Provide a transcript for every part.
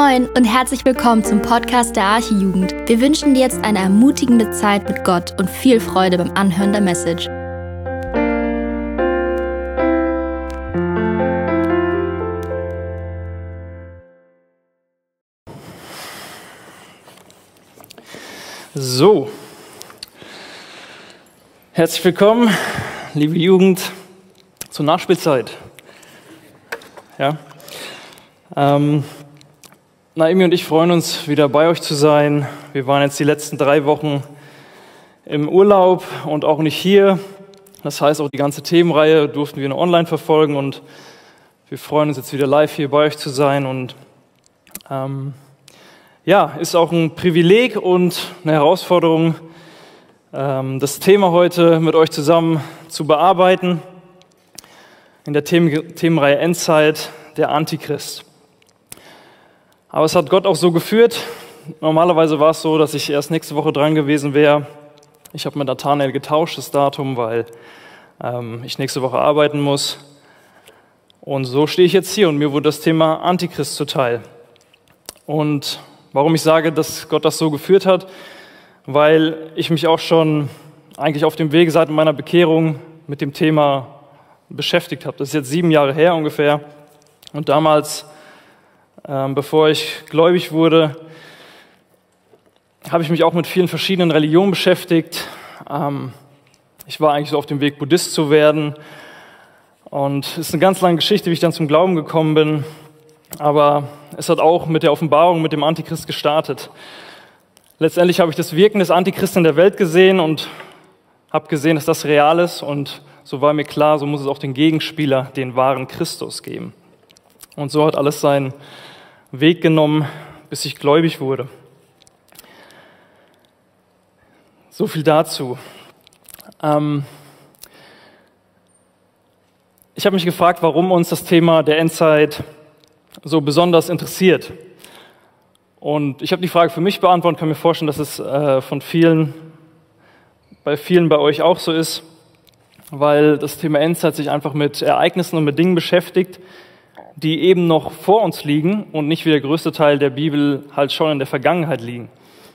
Moin und herzlich willkommen zum Podcast der Archijugend. Wir wünschen dir jetzt eine ermutigende Zeit mit Gott und viel Freude beim Anhören der Message. So, herzlich willkommen, liebe Jugend, zur Nachspielzeit. Ja, ähm, Naomi und ich freuen uns, wieder bei euch zu sein. Wir waren jetzt die letzten drei Wochen im Urlaub und auch nicht hier. Das heißt, auch die ganze Themenreihe durften wir nur online verfolgen und wir freuen uns jetzt wieder live hier bei euch zu sein. Und ähm, ja, ist auch ein Privileg und eine Herausforderung, ähm, das Thema heute mit euch zusammen zu bearbeiten. In der Themen Themenreihe Endzeit, der Antichrist. Aber es hat Gott auch so geführt. Normalerweise war es so, dass ich erst nächste Woche dran gewesen wäre. Ich habe mit Nathanael getauscht, das Datum, weil ähm, ich nächste Woche arbeiten muss. Und so stehe ich jetzt hier und mir wurde das Thema Antichrist zuteil. Und warum ich sage, dass Gott das so geführt hat, weil ich mich auch schon eigentlich auf dem Weg seit meiner Bekehrung mit dem Thema beschäftigt habe. Das ist jetzt sieben Jahre her ungefähr. Und damals ähm, bevor ich gläubig wurde, habe ich mich auch mit vielen verschiedenen Religionen beschäftigt. Ähm, ich war eigentlich so auf dem Weg, Buddhist zu werden. Und es ist eine ganz lange Geschichte, wie ich dann zum Glauben gekommen bin. Aber es hat auch mit der Offenbarung mit dem Antichrist gestartet. Letztendlich habe ich das Wirken des Antichristen in der Welt gesehen und habe gesehen, dass das real ist. Und so war mir klar, so muss es auch den Gegenspieler, den wahren Christus geben. Und so hat alles seinen Weg genommen, bis ich gläubig wurde. So viel dazu. Ähm ich habe mich gefragt, warum uns das Thema der Endzeit so besonders interessiert. Und ich habe die Frage für mich beantwortet, kann mir vorstellen, dass es äh, von vielen, bei vielen bei euch auch so ist, weil das Thema Endzeit sich einfach mit Ereignissen und mit Dingen beschäftigt, die eben noch vor uns liegen und nicht wie der größte Teil der Bibel halt schon in der Vergangenheit liegen.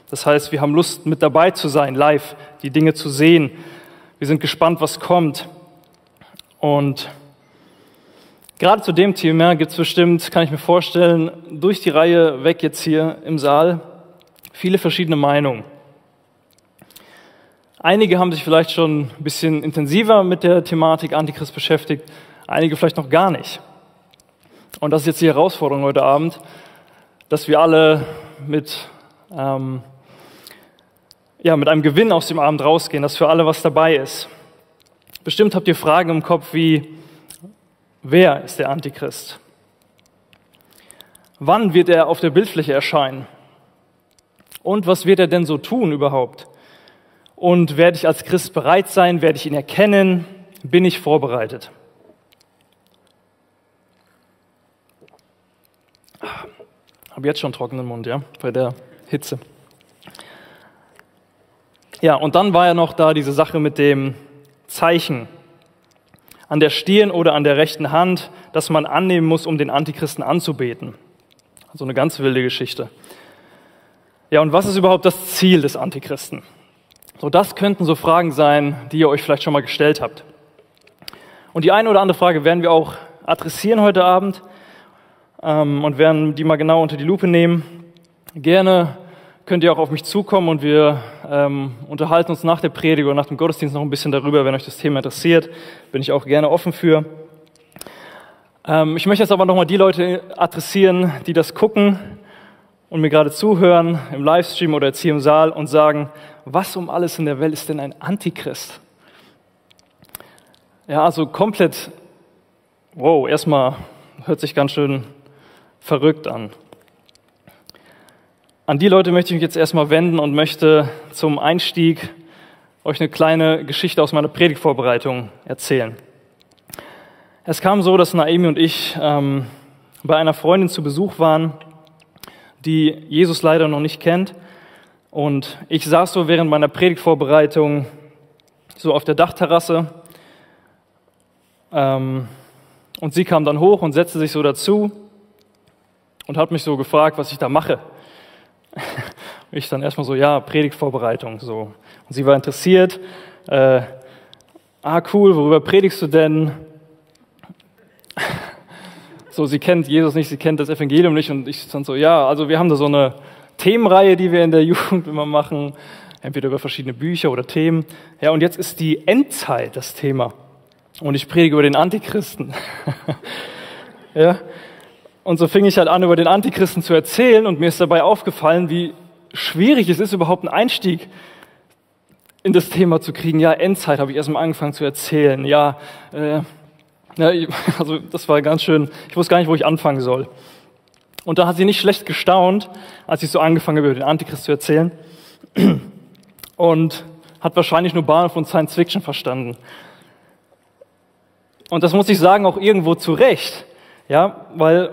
Das heißt, wir haben Lust, mit dabei zu sein, live, die Dinge zu sehen. Wir sind gespannt, was kommt. Und gerade zu dem Thema gibt es bestimmt, kann ich mir vorstellen, durch die Reihe weg jetzt hier im Saal viele verschiedene Meinungen. Einige haben sich vielleicht schon ein bisschen intensiver mit der Thematik Antichrist beschäftigt, einige vielleicht noch gar nicht. Und das ist jetzt die Herausforderung heute Abend, dass wir alle mit, ähm, ja, mit einem Gewinn aus dem Abend rausgehen, dass für alle was dabei ist. Bestimmt habt ihr Fragen im Kopf wie, wer ist der Antichrist? Wann wird er auf der Bildfläche erscheinen? Und was wird er denn so tun überhaupt? Und werde ich als Christ bereit sein? Werde ich ihn erkennen? Bin ich vorbereitet? Habe jetzt schon trockenen Mund, ja, bei der Hitze. Ja, und dann war ja noch da diese Sache mit dem Zeichen an der Stirn oder an der rechten Hand, das man annehmen muss, um den Antichristen anzubeten. Also eine ganz wilde Geschichte. Ja, und was ist überhaupt das Ziel des Antichristen? So, das könnten so Fragen sein, die ihr euch vielleicht schon mal gestellt habt. Und die eine oder andere Frage werden wir auch adressieren heute Abend ähm, und werden die mal genau unter die Lupe nehmen. Gerne könnt ihr auch auf mich zukommen und wir ähm, unterhalten uns nach der Predigt oder nach dem Gottesdienst noch ein bisschen darüber, wenn euch das Thema interessiert. Bin ich auch gerne offen für. Ähm, ich möchte jetzt aber nochmal die Leute adressieren, die das gucken und mir gerade zuhören im Livestream oder jetzt hier im Saal und sagen, was um alles in der Welt ist denn ein Antichrist? Ja, also komplett, wow, erstmal hört sich ganz schön verrückt an. An die Leute möchte ich mich jetzt erstmal wenden und möchte zum Einstieg euch eine kleine Geschichte aus meiner Predigtvorbereitung erzählen. Es kam so, dass Naomi und ich ähm, bei einer Freundin zu Besuch waren, die Jesus leider noch nicht kennt. Und ich saß so während meiner Predigtvorbereitung so auf der Dachterrasse. Ähm, und sie kam dann hoch und setzte sich so dazu und hat mich so gefragt, was ich da mache. ich dann erstmal so, ja, Predigtvorbereitung, so. Und sie war interessiert, äh, ah, cool, worüber predigst du denn? So, sie kennt Jesus nicht, sie kennt das Evangelium nicht und ich dann so, ja, also wir haben da so eine Themenreihe, die wir in der Jugend immer machen, entweder über verschiedene Bücher oder Themen. Ja, und jetzt ist die Endzeit das Thema. Und ich predige über den Antichristen. ja. Und so fing ich halt an, über den Antichristen zu erzählen und mir ist dabei aufgefallen, wie schwierig es ist, überhaupt einen Einstieg in das Thema zu kriegen. Ja, Endzeit habe ich erst mal angefangen zu erzählen. Ja, äh, ja, also das war ganz schön, ich wusste gar nicht, wo ich anfangen soll. Und da hat sie nicht schlecht gestaunt, als ich so angefangen habe, über den Antichrist zu erzählen. Und hat wahrscheinlich nur Bahnhof und Science Fiction verstanden. Und das muss ich sagen, auch irgendwo zu Recht. Ja, weil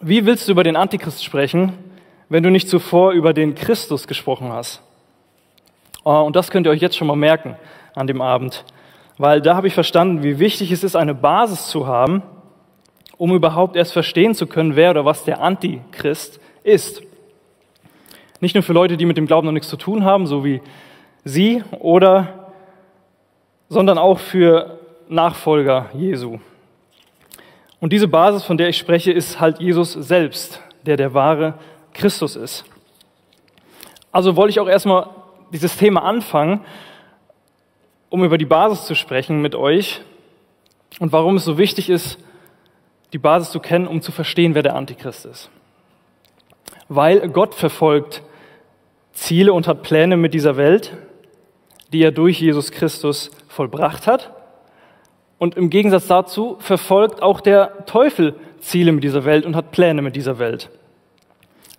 wie willst du über den Antichrist sprechen, wenn du nicht zuvor über den Christus gesprochen hast? Ah, und das könnt ihr euch jetzt schon mal merken an dem Abend weil da habe ich verstanden, wie wichtig es ist, eine Basis zu haben, um überhaupt erst verstehen zu können, wer oder was der Antichrist ist. Nicht nur für Leute, die mit dem Glauben noch nichts zu tun haben, so wie Sie, oder, sondern auch für Nachfolger Jesu. Und diese Basis, von der ich spreche, ist halt Jesus selbst, der der wahre Christus ist. Also wollte ich auch erstmal dieses Thema anfangen um über die Basis zu sprechen mit euch und warum es so wichtig ist, die Basis zu kennen, um zu verstehen, wer der Antichrist ist. Weil Gott verfolgt Ziele und hat Pläne mit dieser Welt, die er durch Jesus Christus vollbracht hat. Und im Gegensatz dazu verfolgt auch der Teufel Ziele mit dieser Welt und hat Pläne mit dieser Welt,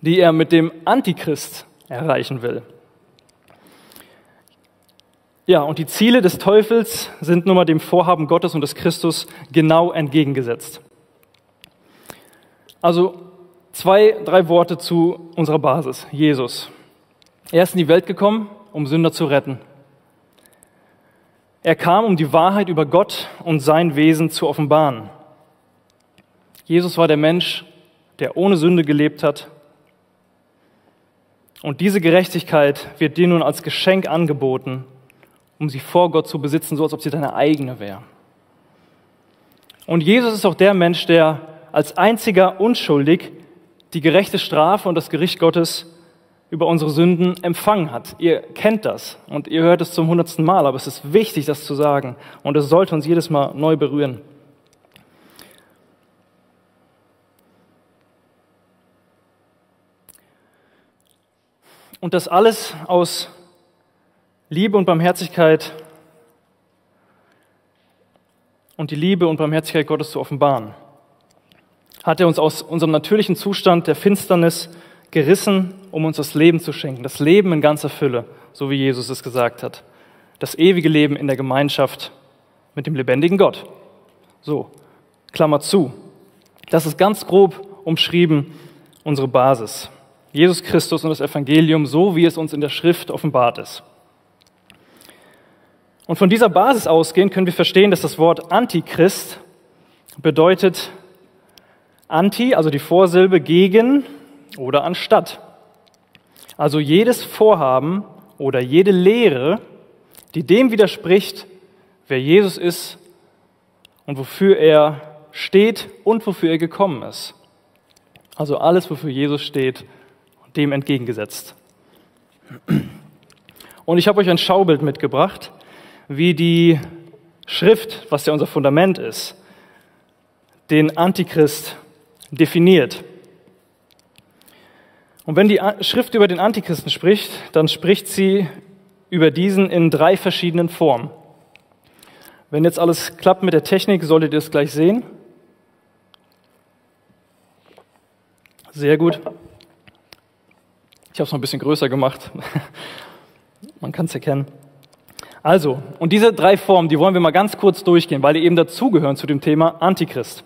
die er mit dem Antichrist erreichen will. Ja, und die Ziele des Teufels sind nun mal dem Vorhaben Gottes und des Christus genau entgegengesetzt. Also zwei, drei Worte zu unserer Basis, Jesus. Er ist in die Welt gekommen, um Sünder zu retten. Er kam, um die Wahrheit über Gott und sein Wesen zu offenbaren. Jesus war der Mensch, der ohne Sünde gelebt hat. Und diese Gerechtigkeit wird dir nun als Geschenk angeboten um sie vor Gott zu besitzen, so als ob sie deine eigene wäre. Und Jesus ist auch der Mensch, der als einziger unschuldig die gerechte Strafe und das Gericht Gottes über unsere Sünden empfangen hat. Ihr kennt das und ihr hört es zum hundertsten Mal, aber es ist wichtig, das zu sagen und es sollte uns jedes Mal neu berühren. Und das alles aus Liebe und Barmherzigkeit und die Liebe und Barmherzigkeit Gottes zu offenbaren. Hat er uns aus unserem natürlichen Zustand der Finsternis gerissen, um uns das Leben zu schenken, das Leben in ganzer Fülle, so wie Jesus es gesagt hat. Das ewige Leben in der Gemeinschaft mit dem lebendigen Gott. So, Klammer zu. Das ist ganz grob umschrieben unsere Basis. Jesus Christus und das Evangelium, so wie es uns in der Schrift offenbart ist. Und von dieser Basis ausgehend können wir verstehen, dass das Wort Antichrist bedeutet Anti, also die Vorsilbe gegen oder anstatt. Also jedes Vorhaben oder jede Lehre, die dem widerspricht, wer Jesus ist und wofür er steht und wofür er gekommen ist. Also alles, wofür Jesus steht, dem entgegengesetzt. Und ich habe euch ein Schaubild mitgebracht, wie die Schrift, was ja unser Fundament ist, den Antichrist definiert. Und wenn die Schrift über den Antichristen spricht, dann spricht sie über diesen in drei verschiedenen Formen. Wenn jetzt alles klappt mit der Technik, solltet ihr es gleich sehen. Sehr gut. Ich habe es noch ein bisschen größer gemacht. Man kann es erkennen. Also, und diese drei Formen, die wollen wir mal ganz kurz durchgehen, weil die eben dazugehören zu dem Thema Antichrist.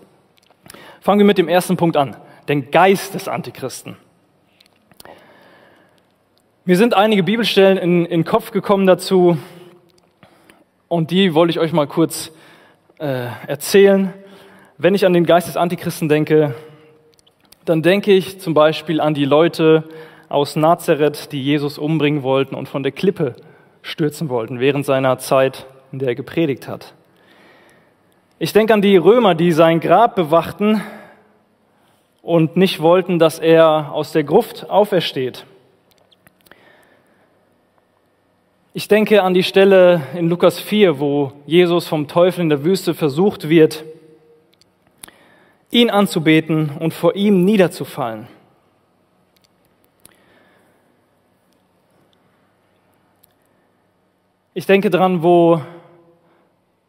Fangen wir mit dem ersten Punkt an, den Geist des Antichristen. Mir sind einige Bibelstellen in, in den Kopf gekommen dazu und die wollte ich euch mal kurz äh, erzählen. Wenn ich an den Geist des Antichristen denke, dann denke ich zum Beispiel an die Leute aus Nazareth, die Jesus umbringen wollten und von der Klippe stürzen wollten während seiner Zeit, in der er gepredigt hat. Ich denke an die Römer, die sein Grab bewachten und nicht wollten, dass er aus der Gruft aufersteht. Ich denke an die Stelle in Lukas 4, wo Jesus vom Teufel in der Wüste versucht wird, ihn anzubeten und vor ihm niederzufallen. Ich denke dran, wo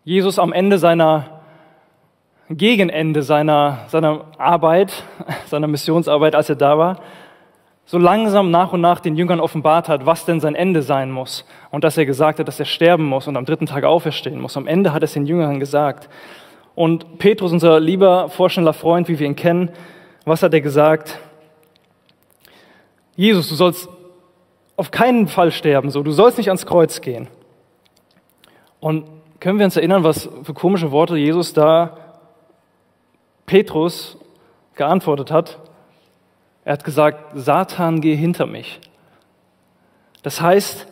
Jesus am Ende seiner Gegenende seiner, seiner Arbeit, seiner Missionsarbeit, als er da war, so langsam nach und nach den Jüngern offenbart hat, was denn sein Ende sein muss. Und dass er gesagt hat, dass er sterben muss und am dritten Tag auferstehen muss. Am Ende hat er es den Jüngern gesagt. Und Petrus, unser lieber vorschnella Freund, wie wir ihn kennen, was hat er gesagt? Jesus, du sollst auf keinen Fall sterben, so. Du sollst nicht ans Kreuz gehen. Und können wir uns erinnern, was für komische Worte Jesus da Petrus geantwortet hat, er hat gesagt, Satan, geh hinter mich. Das heißt,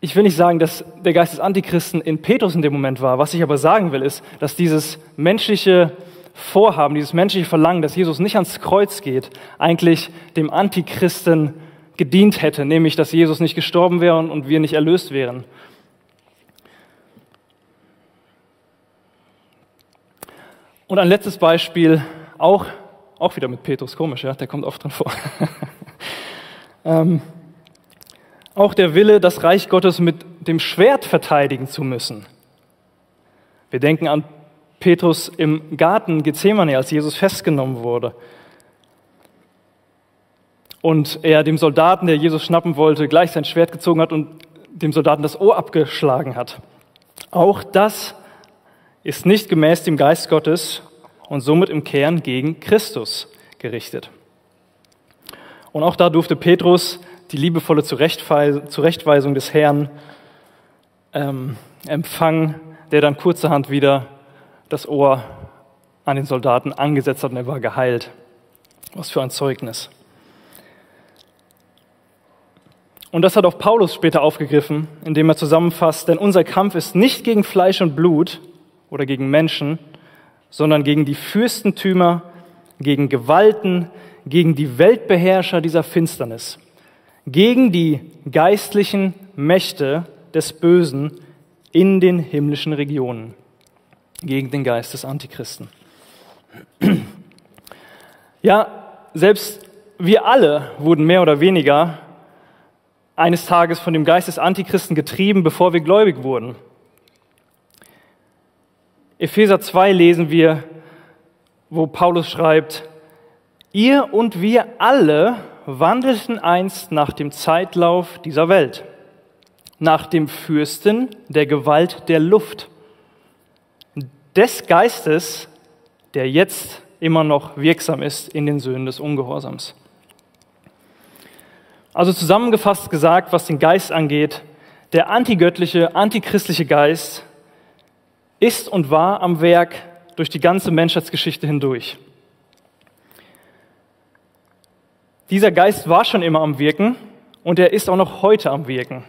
ich will nicht sagen, dass der Geist des Antichristen in Petrus in dem Moment war. Was ich aber sagen will, ist, dass dieses menschliche Vorhaben, dieses menschliche Verlangen, dass Jesus nicht ans Kreuz geht, eigentlich dem Antichristen gedient hätte, nämlich dass Jesus nicht gestorben wäre und wir nicht erlöst wären. Und ein letztes Beispiel, auch, auch wieder mit Petrus, komisch, ja, der kommt oft drin vor. ähm, auch der Wille, das Reich Gottes mit dem Schwert verteidigen zu müssen. Wir denken an Petrus im Garten Gethsemane, als Jesus festgenommen wurde. Und er dem Soldaten, der Jesus schnappen wollte, gleich sein Schwert gezogen hat und dem Soldaten das Ohr abgeschlagen hat. Auch das ist nicht gemäß dem Geist Gottes und somit im Kern gegen Christus gerichtet. Und auch da durfte Petrus die liebevolle Zurechtweisung des Herrn ähm, empfangen, der dann kurzerhand wieder das Ohr an den Soldaten angesetzt hat und er war geheilt. Was für ein Zeugnis. Und das hat auch Paulus später aufgegriffen, indem er zusammenfasst, denn unser Kampf ist nicht gegen Fleisch und Blut, oder gegen Menschen, sondern gegen die Fürstentümer, gegen Gewalten, gegen die Weltbeherrscher dieser Finsternis, gegen die geistlichen Mächte des Bösen in den himmlischen Regionen, gegen den Geist des Antichristen. Ja, selbst wir alle wurden mehr oder weniger eines Tages von dem Geist des Antichristen getrieben, bevor wir gläubig wurden. Epheser 2 lesen wir, wo Paulus schreibt, ihr und wir alle wandelten einst nach dem Zeitlauf dieser Welt, nach dem Fürsten der Gewalt der Luft, des Geistes, der jetzt immer noch wirksam ist in den Söhnen des Ungehorsams. Also zusammengefasst gesagt, was den Geist angeht, der antigöttliche, antichristliche Geist ist und war am Werk durch die ganze Menschheitsgeschichte hindurch. Dieser Geist war schon immer am Wirken und er ist auch noch heute am Wirken.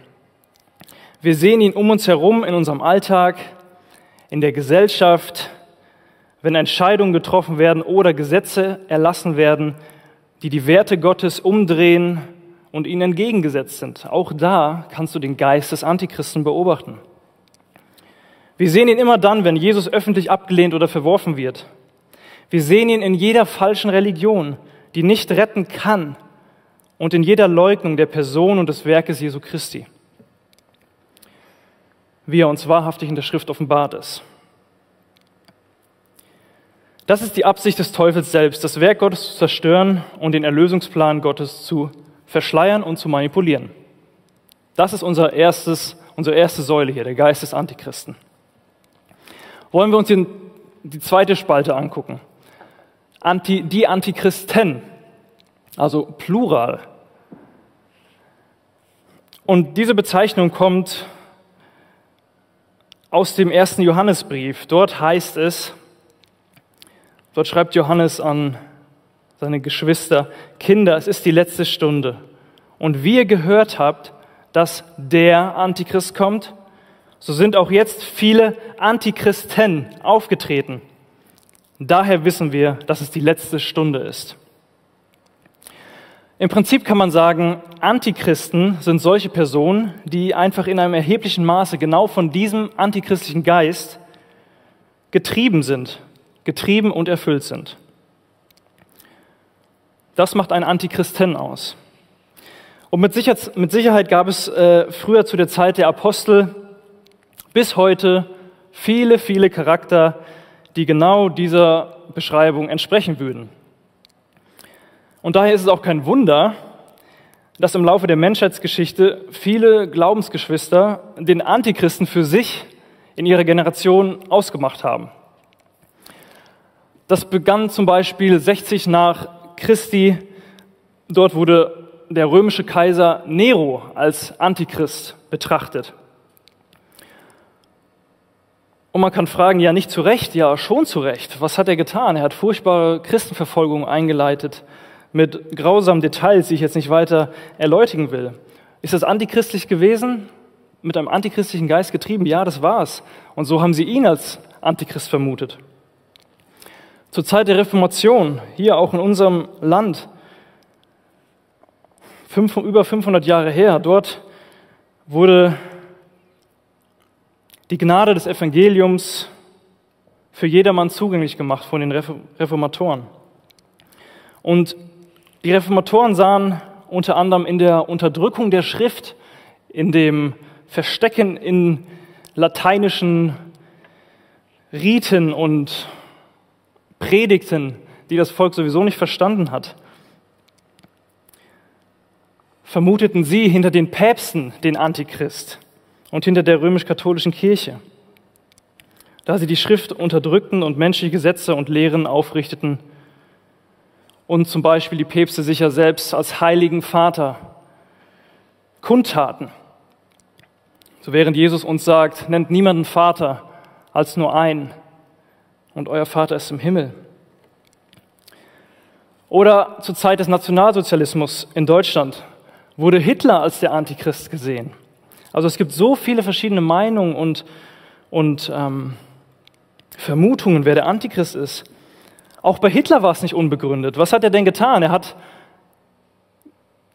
Wir sehen ihn um uns herum in unserem Alltag, in der Gesellschaft, wenn Entscheidungen getroffen werden oder Gesetze erlassen werden, die die Werte Gottes umdrehen und ihnen entgegengesetzt sind. Auch da kannst du den Geist des Antichristen beobachten. Wir sehen ihn immer dann, wenn Jesus öffentlich abgelehnt oder verworfen wird. Wir sehen ihn in jeder falschen Religion, die nicht retten kann und in jeder Leugnung der Person und des Werkes Jesu Christi, wie er uns wahrhaftig in der Schrift offenbart ist. Das ist die Absicht des Teufels selbst, das Werk Gottes zu zerstören und den Erlösungsplan Gottes zu verschleiern und zu manipulieren. Das ist unser erstes, unsere erste Säule hier, der Geist des Antichristen wollen wir uns die zweite Spalte angucken. Anti, die Antichristen, also Plural. Und diese Bezeichnung kommt aus dem ersten Johannesbrief. Dort heißt es, Dort schreibt Johannes an seine Geschwister, Kinder, es ist die letzte Stunde. Und wie ihr gehört habt, dass der Antichrist kommt, so sind auch jetzt viele Antichristen aufgetreten. Daher wissen wir, dass es die letzte Stunde ist. Im Prinzip kann man sagen, Antichristen sind solche Personen, die einfach in einem erheblichen Maße genau von diesem antichristlichen Geist getrieben sind, getrieben und erfüllt sind. Das macht einen Antichristen aus. Und mit Sicherheit, gab es äh, früher zu der Zeit der Apostel bis heute viele, viele Charakter, die genau dieser Beschreibung entsprechen würden. Und daher ist es auch kein Wunder, dass im Laufe der Menschheitsgeschichte viele Glaubensgeschwister den Antichristen für sich in ihrer Generation ausgemacht haben. Das begann zum Beispiel 60 nach Christi. Dort wurde der römische Kaiser Nero als Antichrist betrachtet. Und man kann fragen, ja nicht zu Recht, ja schon zu Recht. Was hat er getan? Er hat furchtbare Christenverfolgung eingeleitet mit grausamen Details, die ich jetzt nicht weiter erläutern will. Ist das antichristlich gewesen? Mit einem antichristlichen Geist getrieben? Ja, das war's. Und so haben sie ihn als Antichrist vermutet. Zur Zeit der Reformation, hier auch in unserem Land, fünf, über 500 Jahre her, dort wurde die Gnade des Evangeliums für jedermann zugänglich gemacht von den Reformatoren. Und die Reformatoren sahen unter anderem in der Unterdrückung der Schrift, in dem Verstecken in lateinischen Riten und Predigten, die das Volk sowieso nicht verstanden hat, vermuteten sie hinter den Päpsten den Antichrist und hinter der römisch-katholischen Kirche, da sie die Schrift unterdrückten und menschliche Gesetze und Lehren aufrichteten und zum Beispiel die Päpste sich ja selbst als heiligen Vater kundtaten. So während Jesus uns sagt, nennt niemanden Vater als nur einen und euer Vater ist im Himmel. Oder zur Zeit des Nationalsozialismus in Deutschland wurde Hitler als der Antichrist gesehen. Also es gibt so viele verschiedene Meinungen und, und ähm, Vermutungen, wer der Antichrist ist. Auch bei Hitler war es nicht unbegründet. Was hat er denn getan? Er hat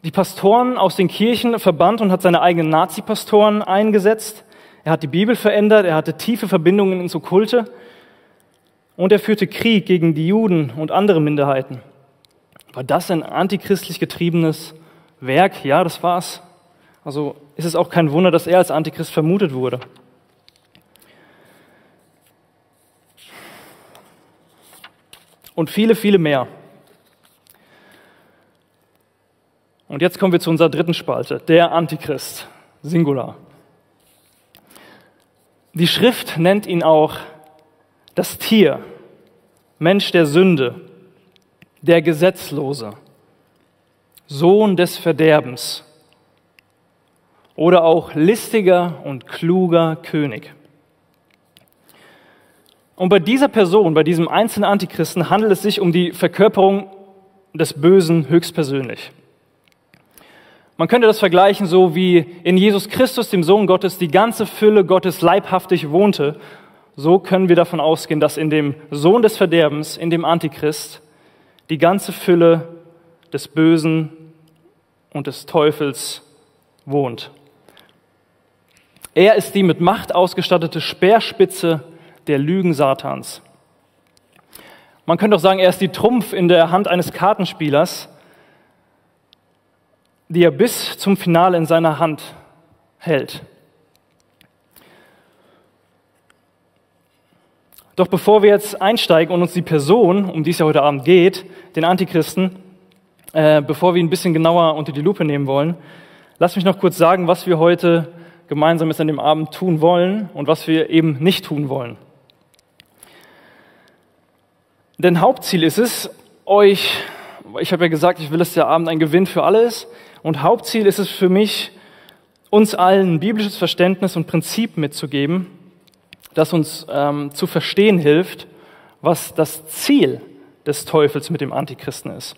die Pastoren aus den Kirchen verbannt und hat seine eigenen Nazi-Pastoren eingesetzt. Er hat die Bibel verändert, er hatte tiefe Verbindungen ins Okkulte und er führte Krieg gegen die Juden und andere Minderheiten. War das ein antichristlich getriebenes Werk? Ja, das war's. Also ist es auch kein Wunder, dass er als Antichrist vermutet wurde. Und viele, viele mehr. Und jetzt kommen wir zu unserer dritten Spalte, der Antichrist, Singular. Die Schrift nennt ihn auch das Tier, Mensch der Sünde, der Gesetzlose, Sohn des Verderbens, oder auch listiger und kluger König. Und bei dieser Person, bei diesem einzelnen Antichristen handelt es sich um die Verkörperung des Bösen höchstpersönlich. Man könnte das vergleichen so wie in Jesus Christus, dem Sohn Gottes, die ganze Fülle Gottes leibhaftig wohnte. So können wir davon ausgehen, dass in dem Sohn des Verderbens, in dem Antichrist, die ganze Fülle des Bösen und des Teufels wohnt. Er ist die mit Macht ausgestattete Speerspitze der Lügen Satans. Man könnte auch sagen, er ist die Trumpf in der Hand eines Kartenspielers, die er bis zum Finale in seiner Hand hält. Doch bevor wir jetzt einsteigen und uns die Person, um die es ja heute Abend geht, den Antichristen, äh, bevor wir ihn ein bisschen genauer unter die Lupe nehmen wollen, lass mich noch kurz sagen, was wir heute Gemeinsames an dem Abend tun wollen und was wir eben nicht tun wollen. Denn Hauptziel ist es, euch, ich habe ja gesagt, ich will, dass der Abend ein Gewinn für alle ist, und Hauptziel ist es für mich, uns allen biblisches Verständnis und Prinzip mitzugeben, das uns ähm, zu verstehen hilft, was das Ziel des Teufels mit dem Antichristen ist.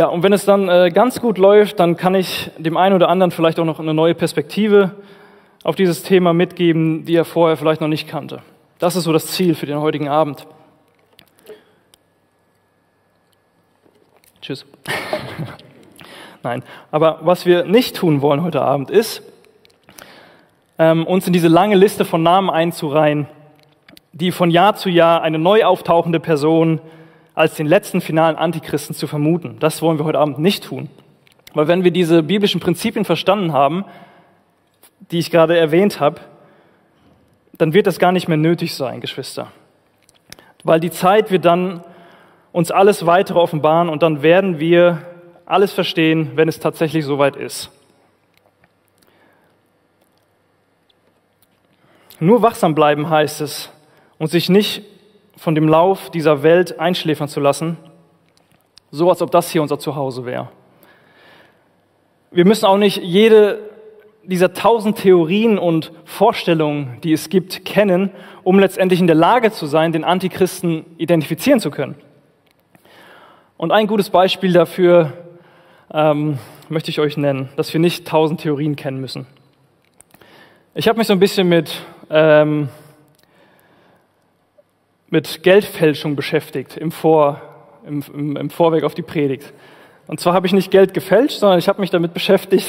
Ja, und wenn es dann äh, ganz gut läuft, dann kann ich dem einen oder anderen vielleicht auch noch eine neue Perspektive auf dieses Thema mitgeben, die er vorher vielleicht noch nicht kannte. Das ist so das Ziel für den heutigen Abend. Tschüss. Nein, aber was wir nicht tun wollen heute Abend ist, ähm, uns in diese lange Liste von Namen einzureihen, die von Jahr zu Jahr eine neu auftauchende Person als den letzten finalen Antichristen zu vermuten. Das wollen wir heute Abend nicht tun. Weil wenn wir diese biblischen Prinzipien verstanden haben, die ich gerade erwähnt habe, dann wird das gar nicht mehr nötig sein, Geschwister. Weil die Zeit wird dann uns alles weitere offenbaren und dann werden wir alles verstehen, wenn es tatsächlich soweit ist. Nur wachsam bleiben heißt es und sich nicht von dem Lauf dieser Welt einschläfern zu lassen, so als ob das hier unser Zuhause wäre. Wir müssen auch nicht jede dieser tausend Theorien und Vorstellungen, die es gibt, kennen, um letztendlich in der Lage zu sein, den Antichristen identifizieren zu können. Und ein gutes Beispiel dafür ähm, möchte ich euch nennen, dass wir nicht tausend Theorien kennen müssen. Ich habe mich so ein bisschen mit ähm, mit Geldfälschung beschäftigt im, Vor, im, im, im Vorweg auf die Predigt. Und zwar habe ich nicht Geld gefälscht, sondern ich habe mich damit beschäftigt,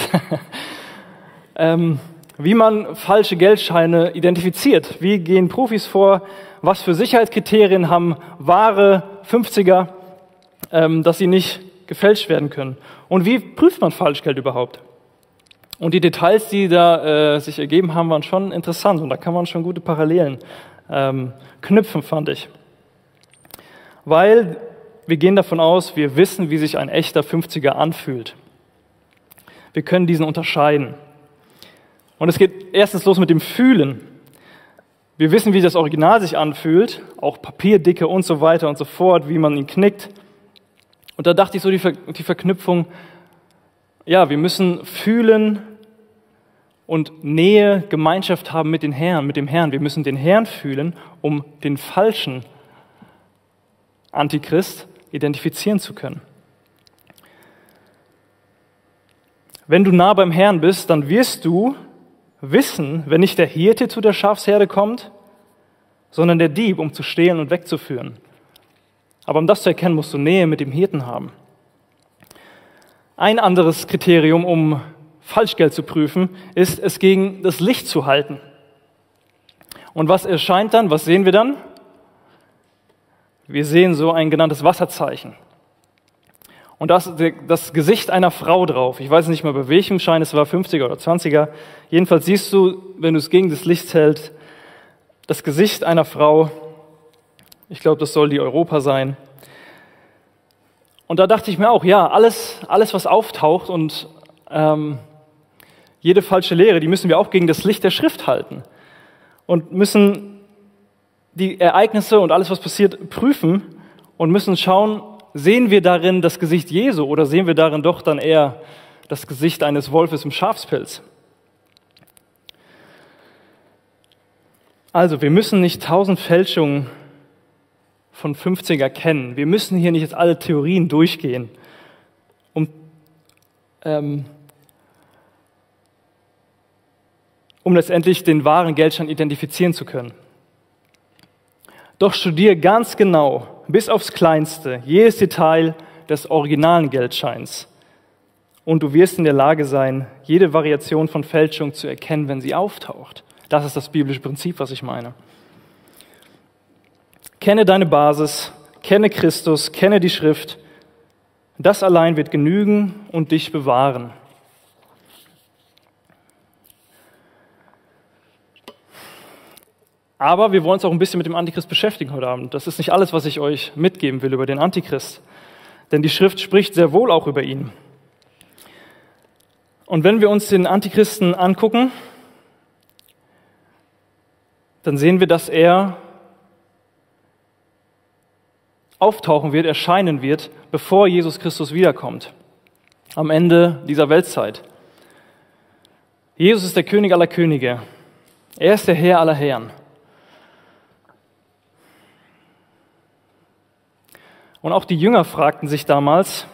ähm, wie man falsche Geldscheine identifiziert. Wie gehen Profis vor? Was für Sicherheitskriterien haben wahre 50er, ähm, dass sie nicht gefälscht werden können? Und wie prüft man Falschgeld überhaupt? Und die Details, die da äh, sich ergeben haben, waren schon interessant und da kann man schon gute Parallelen ähm, knüpfen, fand ich. Weil wir gehen davon aus, wir wissen, wie sich ein echter 50er anfühlt. Wir können diesen unterscheiden. Und es geht erstens los mit dem Fühlen. Wir wissen, wie das Original sich anfühlt, auch Papierdicke und so weiter und so fort, wie man ihn knickt. Und da dachte ich so die, Ver die Verknüpfung, ja, wir müssen fühlen, und Nähe, Gemeinschaft haben mit den Herrn, mit dem Herrn. Wir müssen den Herrn fühlen, um den falschen Antichrist identifizieren zu können. Wenn du nah beim Herrn bist, dann wirst du wissen, wenn nicht der Hirte zu der Schafsherde kommt, sondern der Dieb, um zu stehlen und wegzuführen. Aber um das zu erkennen, musst du Nähe mit dem Hirten haben. Ein anderes Kriterium, um Falschgeld zu prüfen, ist es gegen das Licht zu halten. Und was erscheint dann? Was sehen wir dann? Wir sehen so ein genanntes Wasserzeichen. Und da ist das Gesicht einer Frau drauf. Ich weiß nicht mehr, bei welchem Schein es war, 50er oder 20er. Jedenfalls siehst du, wenn du es gegen das Licht hältst, das Gesicht einer Frau. Ich glaube, das soll die Europa sein. Und da dachte ich mir auch, ja, alles, alles was auftaucht und ähm, jede falsche Lehre, die müssen wir auch gegen das Licht der Schrift halten und müssen die Ereignisse und alles, was passiert, prüfen und müssen schauen, sehen wir darin das Gesicht Jesu oder sehen wir darin doch dann eher das Gesicht eines Wolfes im Schafspelz? Also, wir müssen nicht tausend Fälschungen von 50er kennen. Wir müssen hier nicht jetzt alle Theorien durchgehen, um ähm, um letztendlich den wahren Geldschein identifizieren zu können. Doch studiere ganz genau, bis aufs Kleinste, jedes Detail des originalen Geldscheins. Und du wirst in der Lage sein, jede Variation von Fälschung zu erkennen, wenn sie auftaucht. Das ist das biblische Prinzip, was ich meine. Kenne deine Basis, kenne Christus, kenne die Schrift. Das allein wird genügen und dich bewahren. Aber wir wollen uns auch ein bisschen mit dem Antichrist beschäftigen heute Abend. Das ist nicht alles, was ich euch mitgeben will über den Antichrist. Denn die Schrift spricht sehr wohl auch über ihn. Und wenn wir uns den Antichristen angucken, dann sehen wir, dass er auftauchen wird, erscheinen wird, bevor Jesus Christus wiederkommt. Am Ende dieser Weltzeit. Jesus ist der König aller Könige. Er ist der Herr aller Herren. Und auch die Jünger fragten sich damals,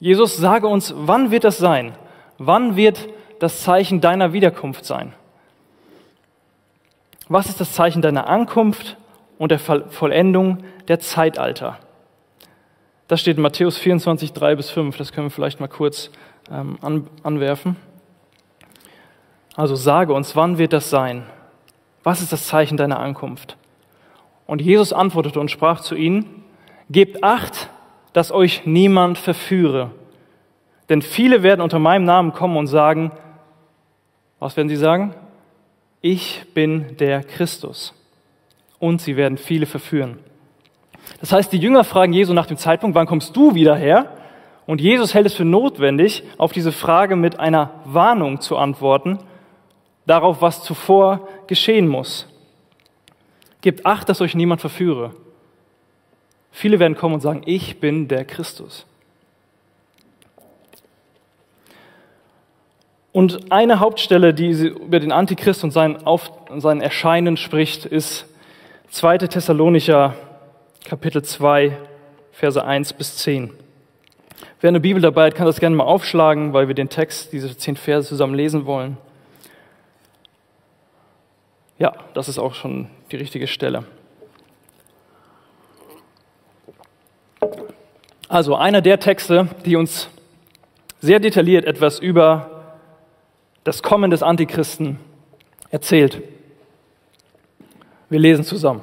Jesus, sage uns, wann wird das sein? Wann wird das Zeichen deiner Wiederkunft sein? Was ist das Zeichen deiner Ankunft und der Vollendung der Zeitalter? Das steht in Matthäus 24, 3 bis 5. Das können wir vielleicht mal kurz ähm, an, anwerfen. Also sage uns, wann wird das sein? Was ist das Zeichen deiner Ankunft? Und Jesus antwortete und sprach zu ihnen, Gebt acht, dass euch niemand verführe. Denn viele werden unter meinem Namen kommen und sagen, was werden sie sagen? Ich bin der Christus. Und sie werden viele verführen. Das heißt, die Jünger fragen Jesu nach dem Zeitpunkt, wann kommst du wieder her? Und Jesus hält es für notwendig, auf diese Frage mit einer Warnung zu antworten, darauf, was zuvor geschehen muss. Gebt acht, dass euch niemand verführe. Viele werden kommen und sagen, ich bin der Christus. Und eine Hauptstelle, die über den Antichrist und sein, Auf, sein Erscheinen spricht, ist 2. Thessalonicher Kapitel 2, Verse 1 bis 10. Wer eine Bibel dabei hat, kann das gerne mal aufschlagen, weil wir den Text, diese zehn Verse zusammen lesen wollen. Ja, das ist auch schon die richtige Stelle. Also einer der Texte, die uns sehr detailliert etwas über das Kommen des Antichristen erzählt. Wir lesen zusammen.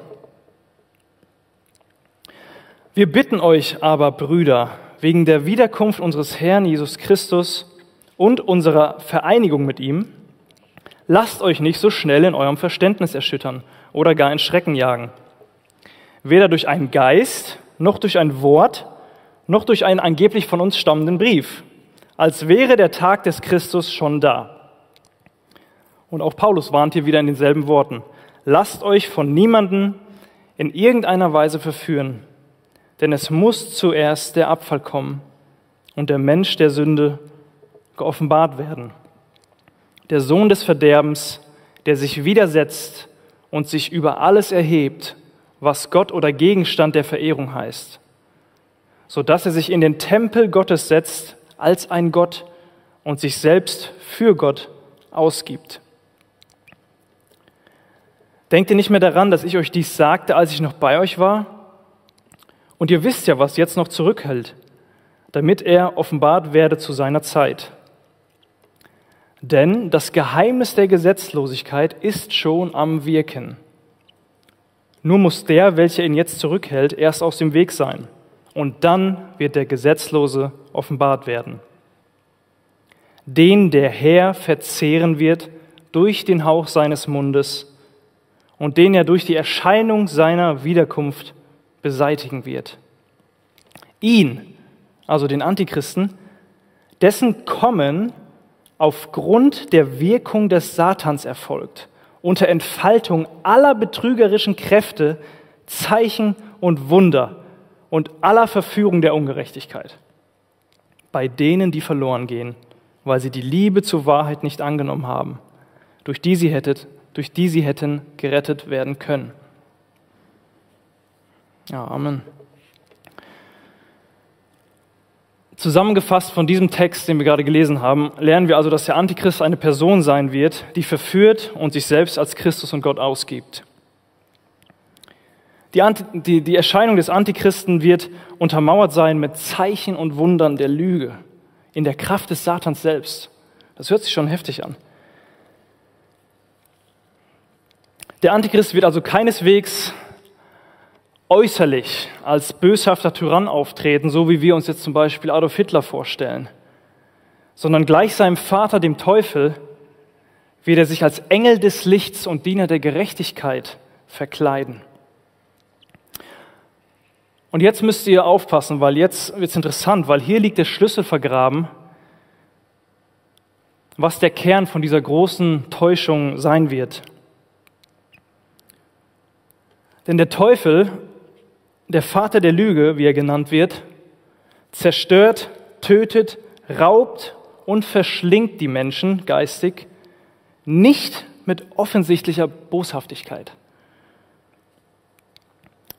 Wir bitten euch aber, Brüder, wegen der Wiederkunft unseres Herrn Jesus Christus und unserer Vereinigung mit ihm, lasst euch nicht so schnell in eurem Verständnis erschüttern oder gar in Schrecken jagen. Weder durch einen Geist, noch durch ein Wort, noch durch einen angeblich von uns stammenden Brief, als wäre der Tag des Christus schon da. Und auch Paulus warnt hier wieder in denselben Worten. Lasst euch von niemanden in irgendeiner Weise verführen denn es muss zuerst der Abfall kommen und der Mensch der Sünde geoffenbart werden. Der Sohn des Verderbens, der sich widersetzt und sich über alles erhebt, was Gott oder Gegenstand der Verehrung heißt, so dass er sich in den Tempel Gottes setzt als ein Gott und sich selbst für Gott ausgibt. Denkt ihr nicht mehr daran, dass ich euch dies sagte, als ich noch bei euch war? Und ihr wisst ja, was jetzt noch zurückhält, damit er offenbart werde zu seiner Zeit. Denn das Geheimnis der Gesetzlosigkeit ist schon am Wirken. Nur muss der, welcher ihn jetzt zurückhält, erst aus dem Weg sein. Und dann wird der Gesetzlose offenbart werden. Den der Herr verzehren wird durch den Hauch seines Mundes und den er durch die Erscheinung seiner Wiederkunft beseitigen wird. Ihn, also den Antichristen, dessen Kommen aufgrund der Wirkung des Satans erfolgt, unter Entfaltung aller betrügerischen Kräfte, Zeichen und Wunder und aller Verführung der Ungerechtigkeit. Bei denen, die verloren gehen, weil sie die Liebe zur Wahrheit nicht angenommen haben, durch die sie hättet, durch die sie hätten gerettet werden können. Ja, Amen. Zusammengefasst von diesem Text, den wir gerade gelesen haben, lernen wir also, dass der Antichrist eine Person sein wird, die verführt und sich selbst als Christus und Gott ausgibt. Die, die, die Erscheinung des Antichristen wird untermauert sein mit Zeichen und Wundern der Lüge, in der Kraft des Satans selbst. Das hört sich schon heftig an. Der Antichrist wird also keineswegs äußerlich als böshafter Tyrann auftreten, so wie wir uns jetzt zum Beispiel Adolf Hitler vorstellen, sondern gleich seinem Vater, dem Teufel, wird er sich als Engel des Lichts und Diener der Gerechtigkeit verkleiden. Und jetzt müsst ihr aufpassen, weil jetzt wird es interessant, weil hier liegt der Schlüssel vergraben, was der Kern von dieser großen Täuschung sein wird. Denn der Teufel der Vater der Lüge, wie er genannt wird, zerstört, tötet, raubt und verschlingt die Menschen geistig, nicht mit offensichtlicher Boshaftigkeit,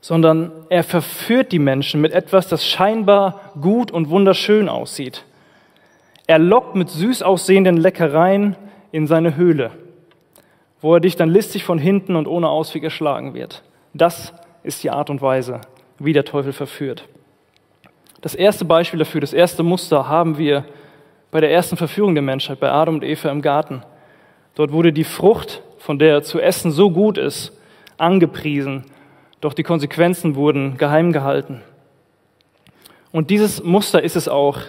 sondern er verführt die Menschen mit etwas, das scheinbar gut und wunderschön aussieht. Er lockt mit süß aussehenden Leckereien in seine Höhle, wo er dich dann listig von hinten und ohne Ausweg erschlagen wird. Das ist die Art und Weise, wie der Teufel verführt. Das erste Beispiel dafür, das erste Muster haben wir bei der ersten Verführung der Menschheit, bei Adam und Eva im Garten. Dort wurde die Frucht, von der zu essen so gut ist, angepriesen, doch die Konsequenzen wurden geheim gehalten. Und dieses Muster ist es auch,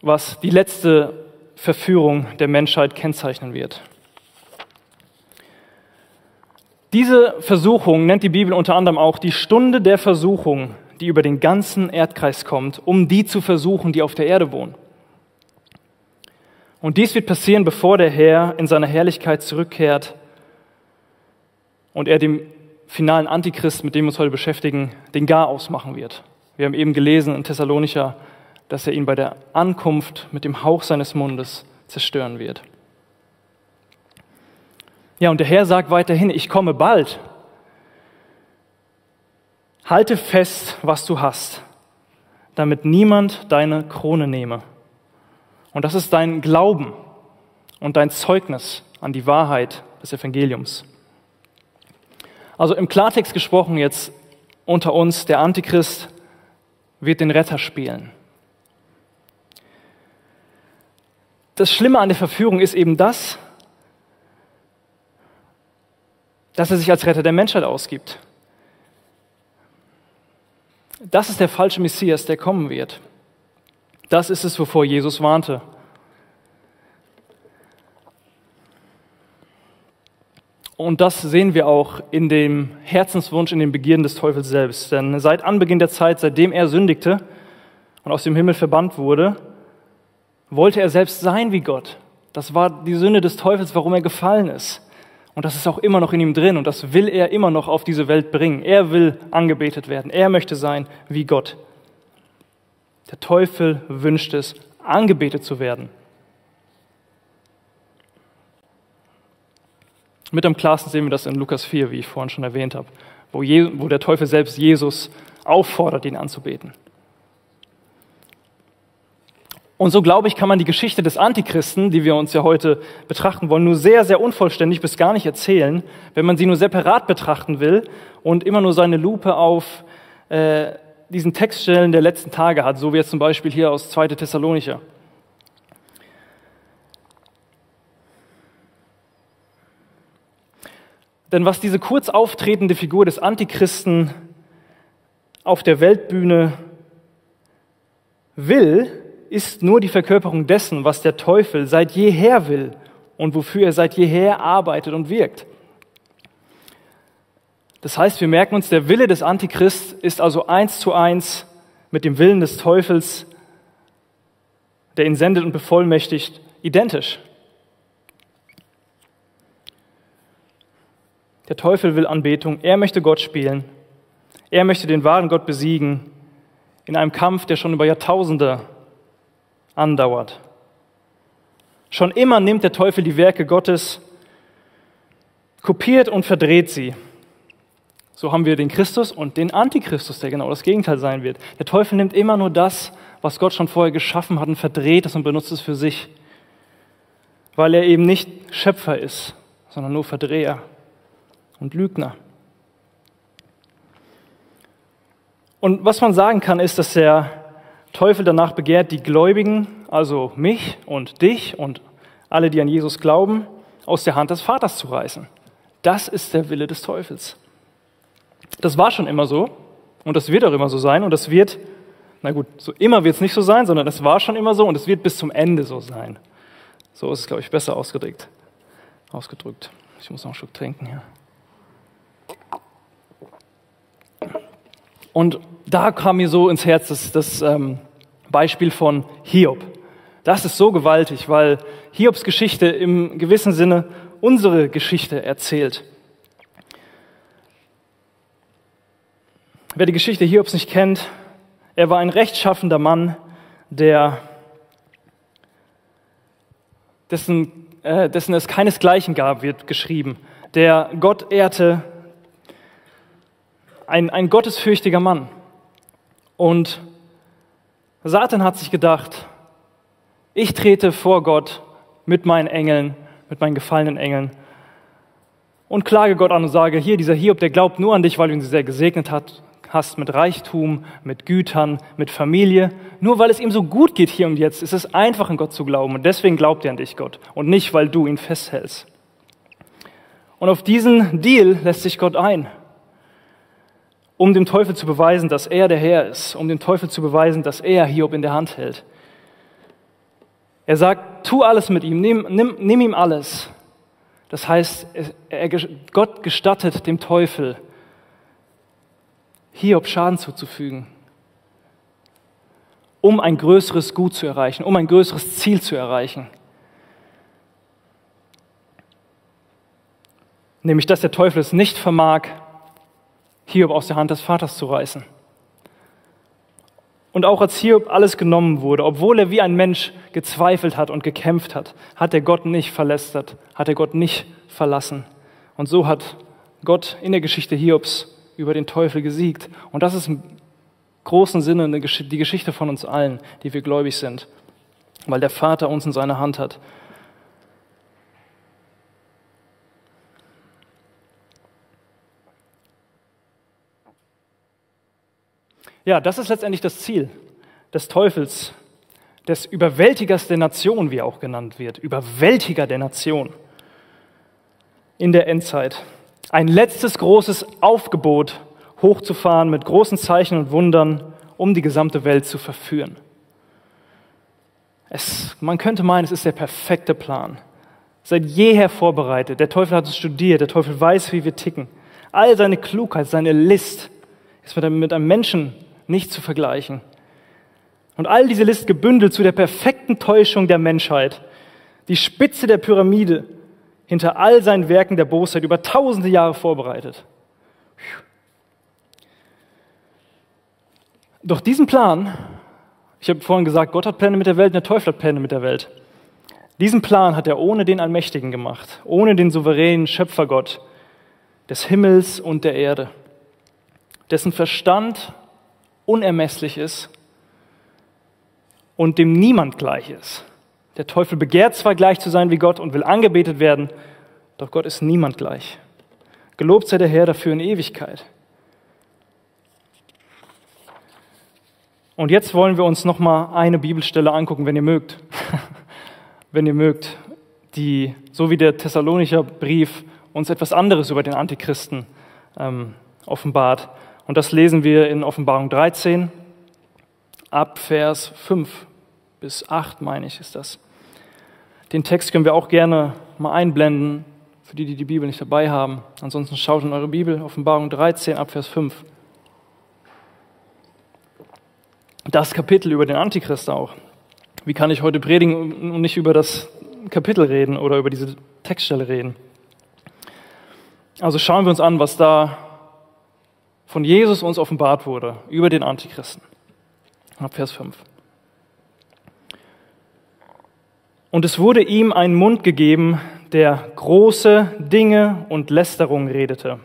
was die letzte Verführung der Menschheit kennzeichnen wird. Diese Versuchung nennt die Bibel unter anderem auch die Stunde der Versuchung die über den ganzen Erdkreis kommt, um die zu versuchen, die auf der Erde wohnen. Und dies wird passieren, bevor der Herr in seiner Herrlichkeit zurückkehrt und er dem finalen Antichrist, mit dem wir uns heute beschäftigen, den Garaus machen wird. Wir haben eben gelesen in Thessalonicher, dass er ihn bei der Ankunft mit dem Hauch seines Mundes zerstören wird. Ja, und der Herr sagt weiterhin, ich komme bald. Halte fest, was du hast, damit niemand deine Krone nehme. Und das ist dein Glauben und dein Zeugnis an die Wahrheit des Evangeliums. Also im Klartext gesprochen jetzt unter uns, der Antichrist wird den Retter spielen. Das Schlimme an der Verführung ist eben das, dass er sich als Retter der Menschheit ausgibt. Das ist der falsche Messias, der kommen wird. Das ist es, wovor Jesus warnte. Und das sehen wir auch in dem Herzenswunsch, in den Begierden des Teufels selbst. Denn seit Anbeginn der Zeit, seitdem er sündigte und aus dem Himmel verbannt wurde, wollte er selbst sein wie Gott. Das war die Sünde des Teufels, warum er gefallen ist. Und das ist auch immer noch in ihm drin und das will er immer noch auf diese Welt bringen. Er will angebetet werden. Er möchte sein wie Gott. Der Teufel wünscht es, angebetet zu werden. Mit am klarsten sehen wir das in Lukas 4, wie ich vorhin schon erwähnt habe, wo, der Teufel selbst Jesus auffordert, ihn anzubeten. Und so glaube ich, kann man die Geschichte des Antichristen, die wir uns ja heute betrachten wollen, nur sehr, sehr unvollständig bis gar nicht erzählen, wenn man sie nur separat betrachten will und immer nur seine Lupe auf äh, diesen Textstellen der letzten Tage hat, so wie jetzt zum Beispiel hier aus 2. Thessalonicher. Denn was diese kurz auftretende Figur des Antichristen auf der Weltbühne will, ist nur die Verkörperung dessen, was der Teufel seit jeher will und wofür er seit jeher arbeitet und wirkt. Das heißt, wir merken uns, der Wille des Antichrist ist also eins zu eins mit dem Willen des Teufels, der ihn sendet und bevollmächtigt, identisch. Der Teufel will Anbetung, er möchte Gott spielen, er möchte den wahren Gott besiegen in einem Kampf, der schon über Jahrtausende andauert. Schon immer nimmt der Teufel die Werke Gottes, kopiert und verdreht sie. So haben wir den Christus und den Antichristus, der genau das Gegenteil sein wird. Der Teufel nimmt immer nur das, was Gott schon vorher geschaffen hat und verdreht es und benutzt es für sich, weil er eben nicht Schöpfer ist, sondern nur Verdreher und Lügner. Und was man sagen kann, ist, dass der Teufel danach begehrt, die Gläubigen, also mich und dich und alle, die an Jesus glauben, aus der Hand des Vaters zu reißen. Das ist der Wille des Teufels. Das war schon immer so und das wird auch immer so sein und das wird, na gut, so immer wird es nicht so sein, sondern es war schon immer so und es wird bis zum Ende so sein. So ist es, glaube ich, besser ausgedrückt. ausgedrückt. Ich muss noch einen Schluck trinken hier. Und da kam mir so ins Herz das, das ähm, Beispiel von Hiob. Das ist so gewaltig, weil Hiobs Geschichte im gewissen Sinne unsere Geschichte erzählt. Wer die Geschichte Hiobs nicht kennt, er war ein rechtschaffender Mann, der, dessen, äh, dessen es keinesgleichen gab, wird geschrieben. der Gott ehrte, ein, ein gottesfürchtiger Mann. Und Satan hat sich gedacht, ich trete vor Gott mit meinen Engeln, mit meinen gefallenen Engeln und klage Gott an und sage, hier, dieser Hiob, der glaubt nur an dich, weil du ihn sehr gesegnet hat, hast mit Reichtum, mit Gütern, mit Familie. Nur weil es ihm so gut geht hier und jetzt, ist es einfach an Gott zu glauben. Und deswegen glaubt er an dich, Gott. Und nicht, weil du ihn festhältst. Und auf diesen Deal lässt sich Gott ein, um dem Teufel zu beweisen, dass er der Herr ist, um dem Teufel zu beweisen, dass er Hiob in der Hand hält. Er sagt, tu alles mit ihm, nimm, nimm, nimm ihm alles. Das heißt, er, Gott gestattet dem Teufel, Hiob Schaden zuzufügen, um ein größeres Gut zu erreichen, um ein größeres Ziel zu erreichen. Nämlich, dass der Teufel es nicht vermag, Hiob aus der Hand des Vaters zu reißen. Und auch als Hiob alles genommen wurde, obwohl er wie ein Mensch gezweifelt hat und gekämpft hat, hat er Gott nicht verlästert, hat er Gott nicht verlassen. Und so hat Gott in der Geschichte Hiobs über den Teufel gesiegt. Und das ist im großen Sinne die Geschichte von uns allen, die wir gläubig sind, weil der Vater uns in seiner Hand hat. Ja, das ist letztendlich das Ziel des Teufels, des Überwältigers der Nation, wie er auch genannt wird, Überwältiger der Nation in der Endzeit. Ein letztes großes Aufgebot hochzufahren mit großen Zeichen und Wundern, um die gesamte Welt zu verführen. Es, man könnte meinen, es ist der perfekte Plan. Seit jeher vorbereitet. Der Teufel hat es studiert. Der Teufel weiß, wie wir ticken. All seine Klugheit, seine List ist mit einem, mit einem Menschen nicht zu vergleichen. Und all diese List gebündelt zu der perfekten Täuschung der Menschheit, die Spitze der Pyramide hinter all seinen Werken der Bosheit über tausende Jahre vorbereitet. Doch diesen Plan, ich habe vorhin gesagt, Gott hat Pläne mit der Welt, der Teufel hat Pläne mit der Welt. Diesen Plan hat er ohne den Allmächtigen gemacht, ohne den souveränen Schöpfergott des Himmels und der Erde, dessen Verstand unermesslich ist und dem niemand gleich ist. Der Teufel begehrt zwar gleich zu sein wie Gott und will angebetet werden, doch Gott ist niemand gleich. Gelobt sei der Herr dafür in Ewigkeit. Und jetzt wollen wir uns noch mal eine Bibelstelle angucken, wenn ihr mögt. wenn ihr mögt, die so wie der Thessalonicher Brief uns etwas anderes über den Antichristen ähm, offenbart. Und das lesen wir in Offenbarung 13, ab Vers 5 bis 8, meine ich, ist das. Den Text können wir auch gerne mal einblenden, für die, die die Bibel nicht dabei haben. Ansonsten schaut in eure Bibel, Offenbarung 13, ab Vers 5. Das Kapitel über den Antichrist auch. Wie kann ich heute predigen und nicht über das Kapitel reden oder über diese Textstelle reden? Also schauen wir uns an, was da von Jesus uns offenbart wurde über den Antichristen. Ab Vers 5. Und es wurde ihm ein Mund gegeben, der große Dinge und Lästerung redete.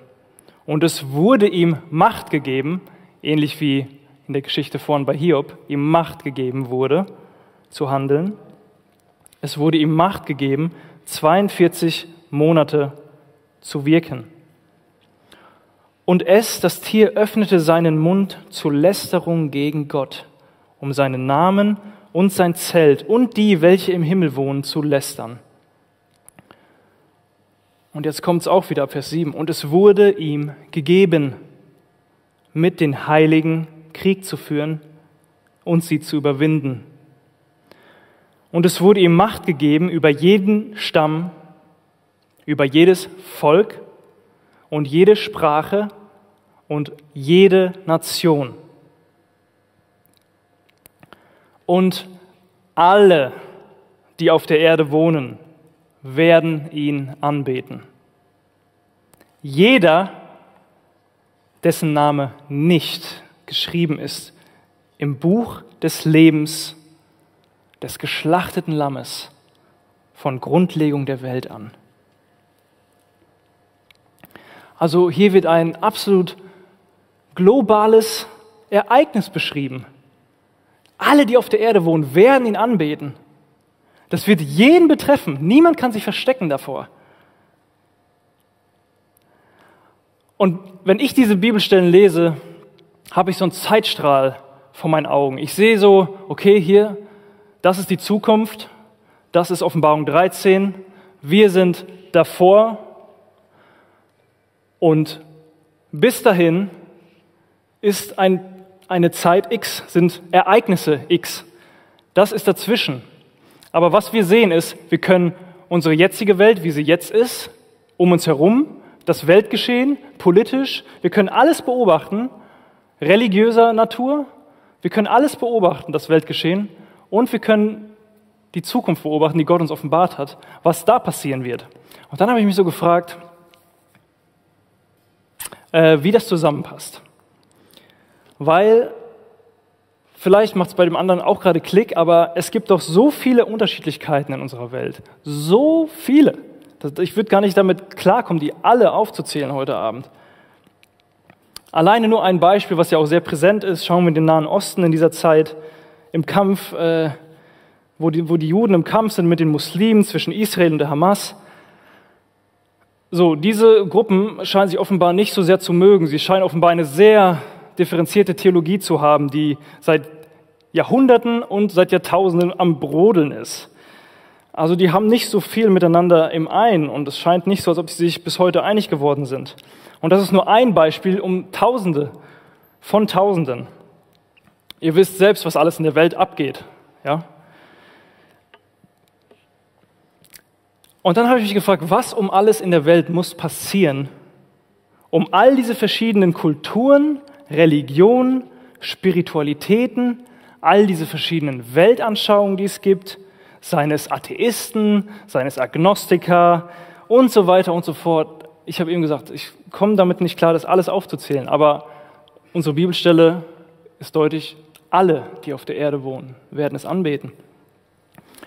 Und es wurde ihm Macht gegeben, ähnlich wie in der Geschichte vorhin bei Hiob, ihm Macht gegeben wurde, zu handeln. Es wurde ihm Macht gegeben, 42 Monate zu wirken. Und es, das Tier, öffnete seinen Mund zur Lästerung gegen Gott, um seinen Namen und sein Zelt und die, welche im Himmel wohnen, zu lästern. Und jetzt kommt es auch wieder ab Vers 7. Und es wurde ihm gegeben, mit den Heiligen Krieg zu führen und sie zu überwinden. Und es wurde ihm Macht gegeben über jeden Stamm, über jedes Volk und jede Sprache und jede Nation. Und alle, die auf der Erde wohnen, werden ihn anbeten. Jeder, dessen Name nicht geschrieben ist im Buch des Lebens des geschlachteten Lammes von Grundlegung der Welt an. Also hier wird ein absolut globales Ereignis beschrieben. Alle, die auf der Erde wohnen, werden ihn anbeten. Das wird jeden betreffen. Niemand kann sich verstecken davor. Und wenn ich diese Bibelstellen lese, habe ich so einen Zeitstrahl vor meinen Augen. Ich sehe so, okay, hier, das ist die Zukunft, das ist Offenbarung 13, wir sind davor und bis dahin ist ein, eine Zeit X, sind Ereignisse X. Das ist dazwischen. Aber was wir sehen ist, wir können unsere jetzige Welt, wie sie jetzt ist, um uns herum, das Weltgeschehen, politisch, wir können alles beobachten, religiöser Natur, wir können alles beobachten, das Weltgeschehen, und wir können die Zukunft beobachten, die Gott uns offenbart hat, was da passieren wird. Und dann habe ich mich so gefragt, äh, wie das zusammenpasst. Weil vielleicht macht es bei dem anderen auch gerade Klick, aber es gibt doch so viele Unterschiedlichkeiten in unserer Welt. So viele. Ich würde gar nicht damit klarkommen, die alle aufzuzählen heute Abend. Alleine nur ein Beispiel, was ja auch sehr präsent ist, schauen wir in den Nahen Osten in dieser Zeit im Kampf, äh, wo, die, wo die Juden im Kampf sind mit den Muslimen zwischen Israel und der Hamas. So, diese Gruppen scheinen sich offenbar nicht so sehr zu mögen. Sie scheinen offenbar eine sehr differenzierte Theologie zu haben, die seit Jahrhunderten und seit Jahrtausenden am Brodeln ist. Also die haben nicht so viel miteinander im Ein und es scheint nicht so, als ob sie sich bis heute einig geworden sind. Und das ist nur ein Beispiel um Tausende von Tausenden. Ihr wisst selbst, was alles in der Welt abgeht. Ja? Und dann habe ich mich gefragt, was um alles in der Welt muss passieren, um all diese verschiedenen Kulturen, Religionen, Spiritualitäten, all diese verschiedenen Weltanschauungen, die es gibt, seines Atheisten, seines Agnostiker und so weiter und so fort. Ich habe eben gesagt, ich komme damit nicht klar, das alles aufzuzählen, aber unsere Bibelstelle ist deutlich, alle, die auf der Erde wohnen, werden es anbeten.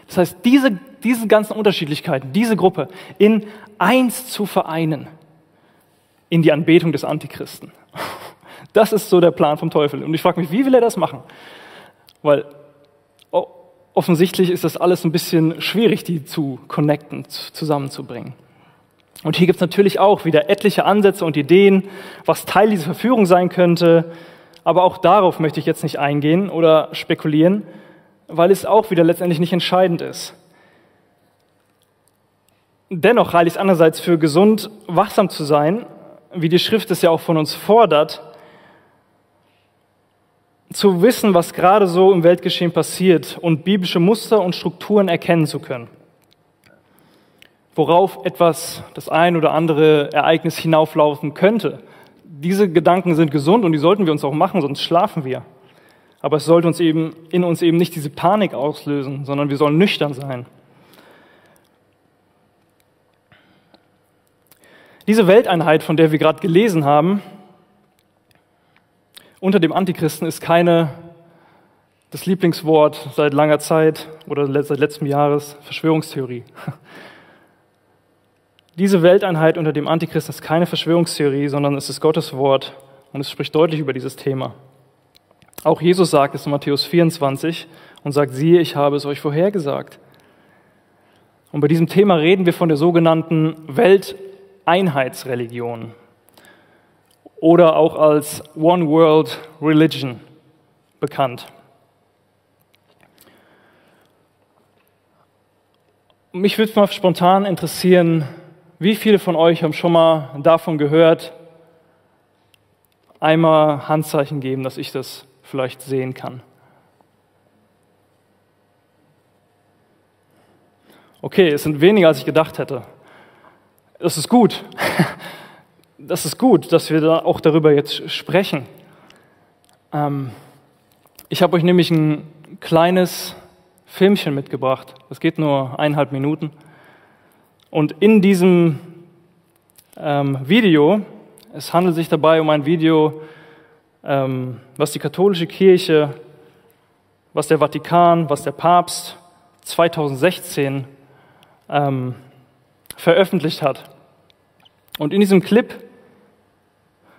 Das heißt, diese, diese ganzen Unterschiedlichkeiten, diese Gruppe in eins zu vereinen, in die Anbetung des Antichristen. Das ist so der Plan vom Teufel. Und ich frage mich, wie will er das machen? Weil offensichtlich ist das alles ein bisschen schwierig, die zu connecten, zusammenzubringen. Und hier gibt es natürlich auch wieder etliche Ansätze und Ideen, was Teil dieser Verführung sein könnte. Aber auch darauf möchte ich jetzt nicht eingehen oder spekulieren, weil es auch wieder letztendlich nicht entscheidend ist. Dennoch halte ich es andererseits für gesund, wachsam zu sein, wie die Schrift es ja auch von uns fordert, zu wissen, was gerade so im Weltgeschehen passiert und biblische Muster und Strukturen erkennen zu können. Worauf etwas, das ein oder andere Ereignis hinauflaufen könnte. Diese Gedanken sind gesund und die sollten wir uns auch machen, sonst schlafen wir. Aber es sollte uns eben, in uns eben nicht diese Panik auslösen, sondern wir sollen nüchtern sein. Diese Welteinheit, von der wir gerade gelesen haben, unter dem Antichristen ist keine, das Lieblingswort seit langer Zeit oder seit letztem Jahres, Verschwörungstheorie. Diese Welteinheit unter dem Antichristen ist keine Verschwörungstheorie, sondern es ist Gottes Wort und es spricht deutlich über dieses Thema. Auch Jesus sagt es in Matthäus 24 und sagt, siehe, ich habe es euch vorhergesagt. Und bei diesem Thema reden wir von der sogenannten Welteinheitsreligion oder auch als One World Religion bekannt. Mich würde mal spontan interessieren, wie viele von euch haben schon mal davon gehört, einmal Handzeichen geben, dass ich das vielleicht sehen kann. Okay, es sind weniger, als ich gedacht hätte. Das ist gut. das ist gut, dass wir da auch darüber jetzt sprechen. Ähm, ich habe euch nämlich ein kleines Filmchen mitgebracht. Das geht nur eineinhalb Minuten. Und in diesem ähm, Video, es handelt sich dabei um ein Video, ähm, was die katholische Kirche, was der Vatikan, was der Papst 2016 ähm, veröffentlicht hat. Und in diesem Clip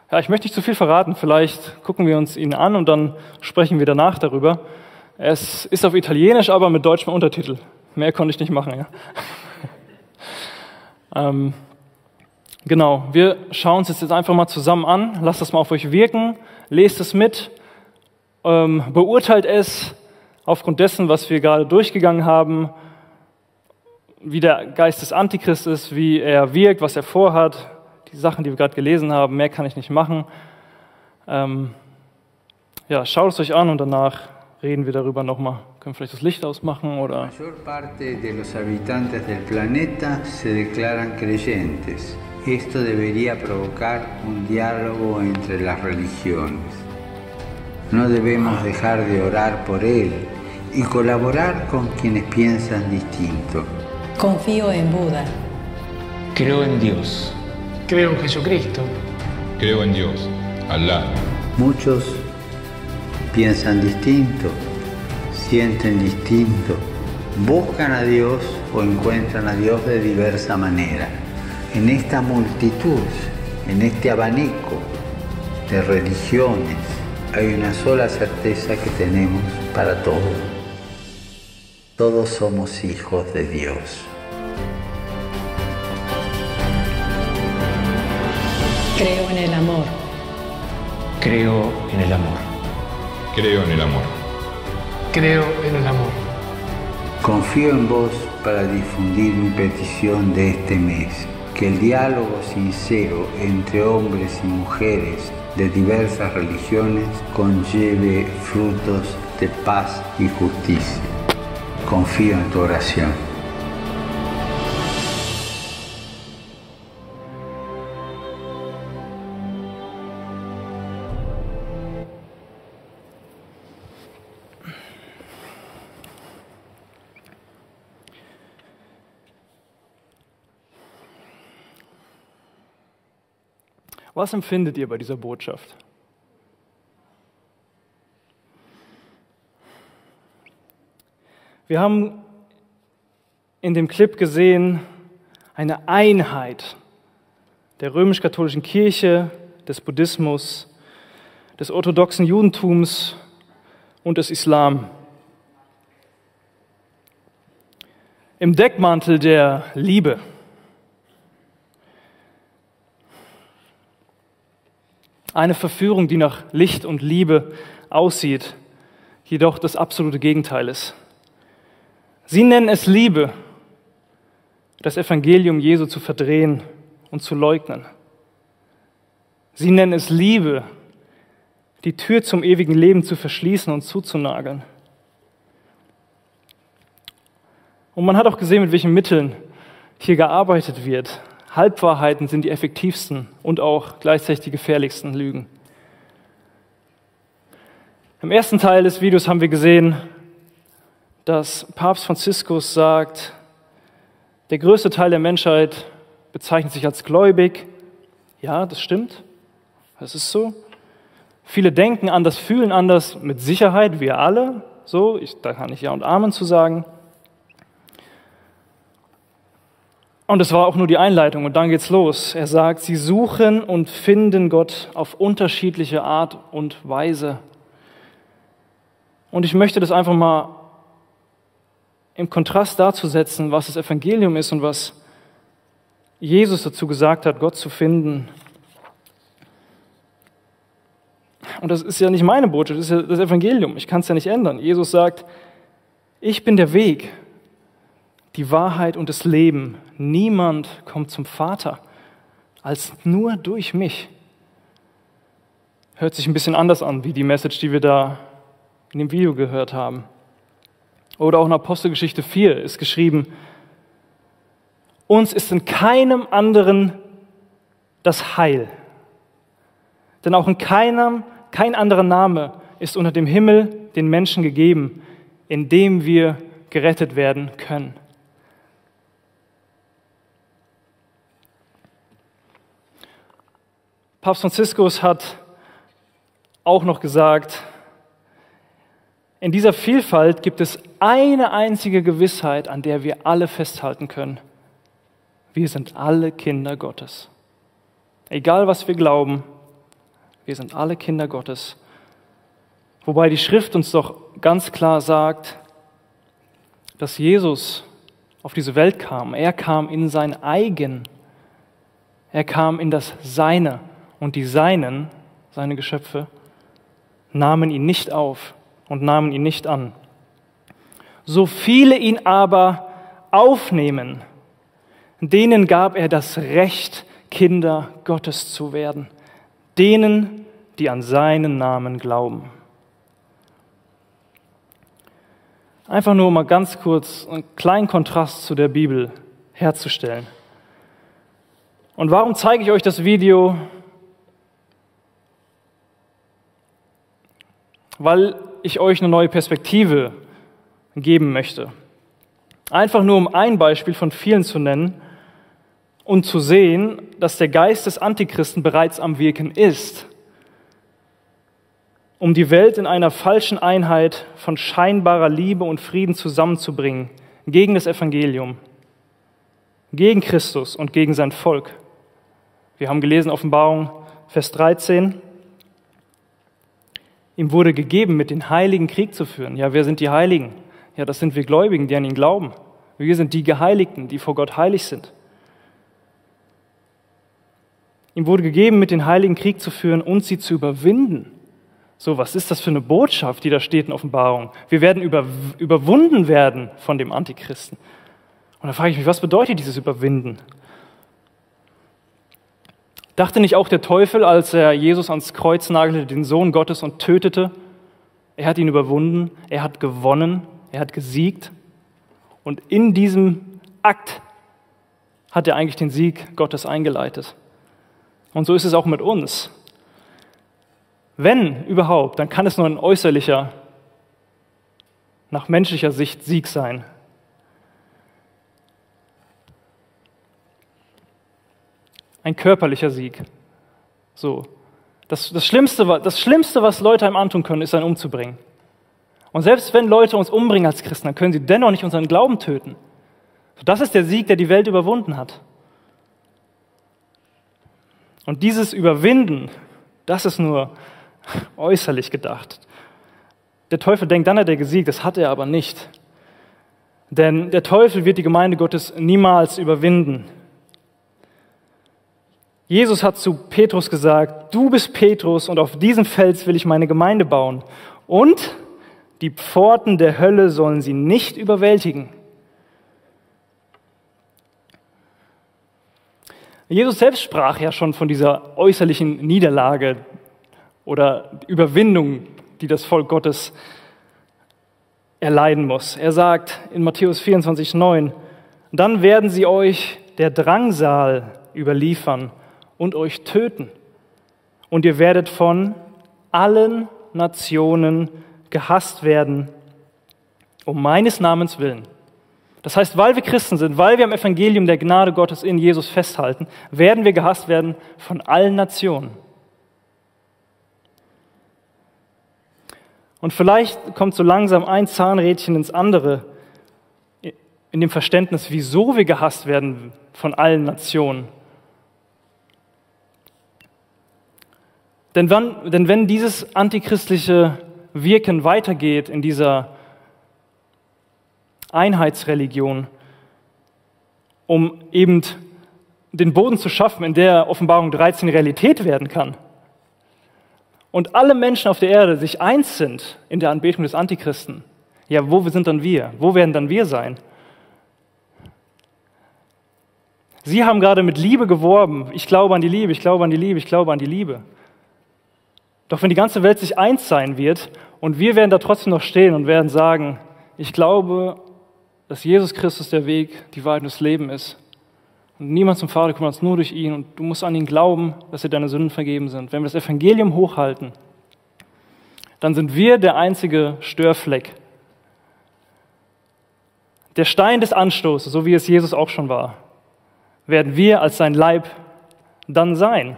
Ja, ich möchte nicht zu viel verraten. Vielleicht gucken wir uns ihn an und dann sprechen wir danach darüber. Es ist auf Italienisch, aber mit deutschem Untertitel. Mehr konnte ich nicht machen. Ja. ähm, genau, wir schauen uns jetzt einfach mal zusammen an. Lasst das mal auf euch wirken. Lest es mit. Ähm, beurteilt es aufgrund dessen, was wir gerade durchgegangen haben. Wie der Geist des Antichrist ist, wie er wirkt, was er vorhat, die Sachen, die wir gerade gelesen haben, mehr kann ich nicht machen. Ähm, ja, schaut es euch an und danach reden wir darüber nochmal. Können vielleicht das Licht ausmachen oder? Esto debería provocar un diálogo entre las religiones. No debemos dejar de orar por él y colaborar con quienes piensan distinto. Confío en Buda. Creo en Dios. Creo en Jesucristo. Creo en Dios, Alá. Muchos piensan distinto, sienten distinto, buscan a Dios o encuentran a Dios de diversa manera. En esta multitud, en este abanico de religiones, hay una sola certeza que tenemos para todos. Todos somos hijos de Dios. Creo en el amor. Creo en el amor. Creo en el amor. Creo en el amor. Confío en vos para difundir mi petición de este mes, que el diálogo sincero entre hombres y mujeres de diversas religiones conlleve frutos de paz y justicia. Confío en tu oración. Was empfindet ihr bei dieser Botschaft? Wir haben in dem Clip gesehen eine Einheit der römisch-katholischen Kirche, des Buddhismus, des orthodoxen Judentums und des Islam. Im Deckmantel der Liebe. Eine Verführung, die nach Licht und Liebe aussieht, jedoch das absolute Gegenteil ist. Sie nennen es Liebe, das Evangelium Jesu zu verdrehen und zu leugnen. Sie nennen es Liebe, die Tür zum ewigen Leben zu verschließen und zuzunageln. Und man hat auch gesehen, mit welchen Mitteln hier gearbeitet wird. Halbwahrheiten sind die effektivsten und auch gleichzeitig die gefährlichsten Lügen. Im ersten Teil des Videos haben wir gesehen, dass Papst Franziskus sagt, der größte Teil der Menschheit bezeichnet sich als gläubig. Ja, das stimmt. Das ist so. Viele denken anders, fühlen anders, mit Sicherheit, wir alle. So, ich, da kann ich Ja und Amen zu sagen. Und es war auch nur die Einleitung und dann geht's los. Er sagt, sie suchen und finden Gott auf unterschiedliche Art und Weise. Und ich möchte das einfach mal im Kontrast dazu setzen, was das Evangelium ist und was Jesus dazu gesagt hat, Gott zu finden. Und das ist ja nicht meine Botschaft, das ist ja das Evangelium. Ich kann es ja nicht ändern. Jesus sagt, ich bin der Weg, die Wahrheit und das Leben. Niemand kommt zum Vater als nur durch mich. Hört sich ein bisschen anders an, wie die Message, die wir da in dem Video gehört haben. Oder auch in Apostelgeschichte 4 ist geschrieben, uns ist in keinem anderen das Heil. Denn auch in keinem, kein anderer Name ist unter dem Himmel den Menschen gegeben, in dem wir gerettet werden können. Papst Franziskus hat auch noch gesagt, in dieser Vielfalt gibt es eine einzige Gewissheit, an der wir alle festhalten können. Wir sind alle Kinder Gottes. Egal was wir glauben, Wir sind alle Kinder Gottes. Wobei die Schrift uns doch ganz klar sagt, dass Jesus auf diese Welt kam. Er kam in sein eigen. Er kam in das Seine. Und die Seinen, seine Geschöpfe, nahmen ihn nicht auf und nahmen ihn nicht an. So viele ihn aber aufnehmen, denen gab er das Recht, Kinder Gottes zu werden. Denen, die an seinen Namen glauben. Einfach nur mal ganz kurz einen kleinen Kontrast zu der Bibel herzustellen. Und warum zeige ich euch das Video? Weil ich euch eine neue Perspektive geben möchte. Einfach nur um ein Beispiel von vielen zu nennen und zu sehen, dass der Geist des Antichristen bereits am Wirken ist, um die Welt in einer falschen Einheit von scheinbarer Liebe und Frieden zusammenzubringen, gegen das Evangelium, gegen Christus und gegen sein Volk. Wir haben gelesen Offenbarung Vers 13, ihm wurde gegeben, mit den Heiligen Krieg zu führen. Ja, wer sind die Heiligen? Ja, das sind wir Gläubigen, die an ihn glauben. Wir sind die Geheiligten, die vor Gott heilig sind. Ihm wurde gegeben, mit den Heiligen Krieg zu führen und sie zu überwinden. So, was ist das für eine Botschaft, die da steht in Offenbarung? Wir werden über, überwunden werden von dem Antichristen. Und da frage ich mich, was bedeutet dieses Überwinden? Dachte nicht auch der Teufel, als er Jesus ans Kreuz nagelte, den Sohn Gottes und tötete, er hat ihn überwunden, er hat gewonnen, er hat gesiegt. Und in diesem Akt hat er eigentlich den Sieg Gottes eingeleitet. Und so ist es auch mit uns. Wenn überhaupt, dann kann es nur ein äußerlicher, nach menschlicher Sicht Sieg sein. Ein körperlicher Sieg. So. Das, das, Schlimmste, das Schlimmste, was Leute einem antun können, ist, einen umzubringen. Und selbst wenn Leute uns umbringen als Christen, dann können sie dennoch nicht unseren Glauben töten. Das ist der Sieg, der die Welt überwunden hat. Und dieses Überwinden, das ist nur äußerlich gedacht. Der Teufel denkt, dann hat er gesiegt, das hat er aber nicht. Denn der Teufel wird die Gemeinde Gottes niemals überwinden. Jesus hat zu Petrus gesagt, du bist Petrus und auf diesem Fels will ich meine Gemeinde bauen. Und die Pforten der Hölle sollen sie nicht überwältigen. Jesus selbst sprach ja schon von dieser äußerlichen Niederlage oder Überwindung, die das Volk Gottes erleiden muss. Er sagt in Matthäus 24, 9, dann werden sie euch der Drangsal überliefern und euch töten. Und ihr werdet von allen Nationen gehasst werden, um meines Namens willen. Das heißt, weil wir Christen sind, weil wir am Evangelium der Gnade Gottes in Jesus festhalten, werden wir gehasst werden von allen Nationen. Und vielleicht kommt so langsam ein Zahnrädchen ins andere in dem Verständnis, wieso wir gehasst werden von allen Nationen. Denn, wann, denn wenn dieses antichristliche Wirken weitergeht in dieser Einheitsreligion, um eben den Boden zu schaffen, in der Offenbarung 13 Realität werden kann. Und alle Menschen auf der Erde sich eins sind in der Anbetung des Antichristen. Ja, wo sind dann wir? Wo werden dann wir sein? Sie haben gerade mit Liebe geworben. Ich glaube an die Liebe, ich glaube an die Liebe, ich glaube an die Liebe. Doch wenn die ganze Welt sich eins sein wird und wir werden da trotzdem noch stehen und werden sagen, ich glaube, dass Jesus Christus der Weg, die Wahrheit und das Leben ist. Und niemand zum Vater kommt als nur durch ihn. Und du musst an ihn glauben, dass dir deine Sünden vergeben sind. Wenn wir das Evangelium hochhalten, dann sind wir der einzige Störfleck. Der Stein des Anstoßes, so wie es Jesus auch schon war, werden wir als sein Leib dann sein.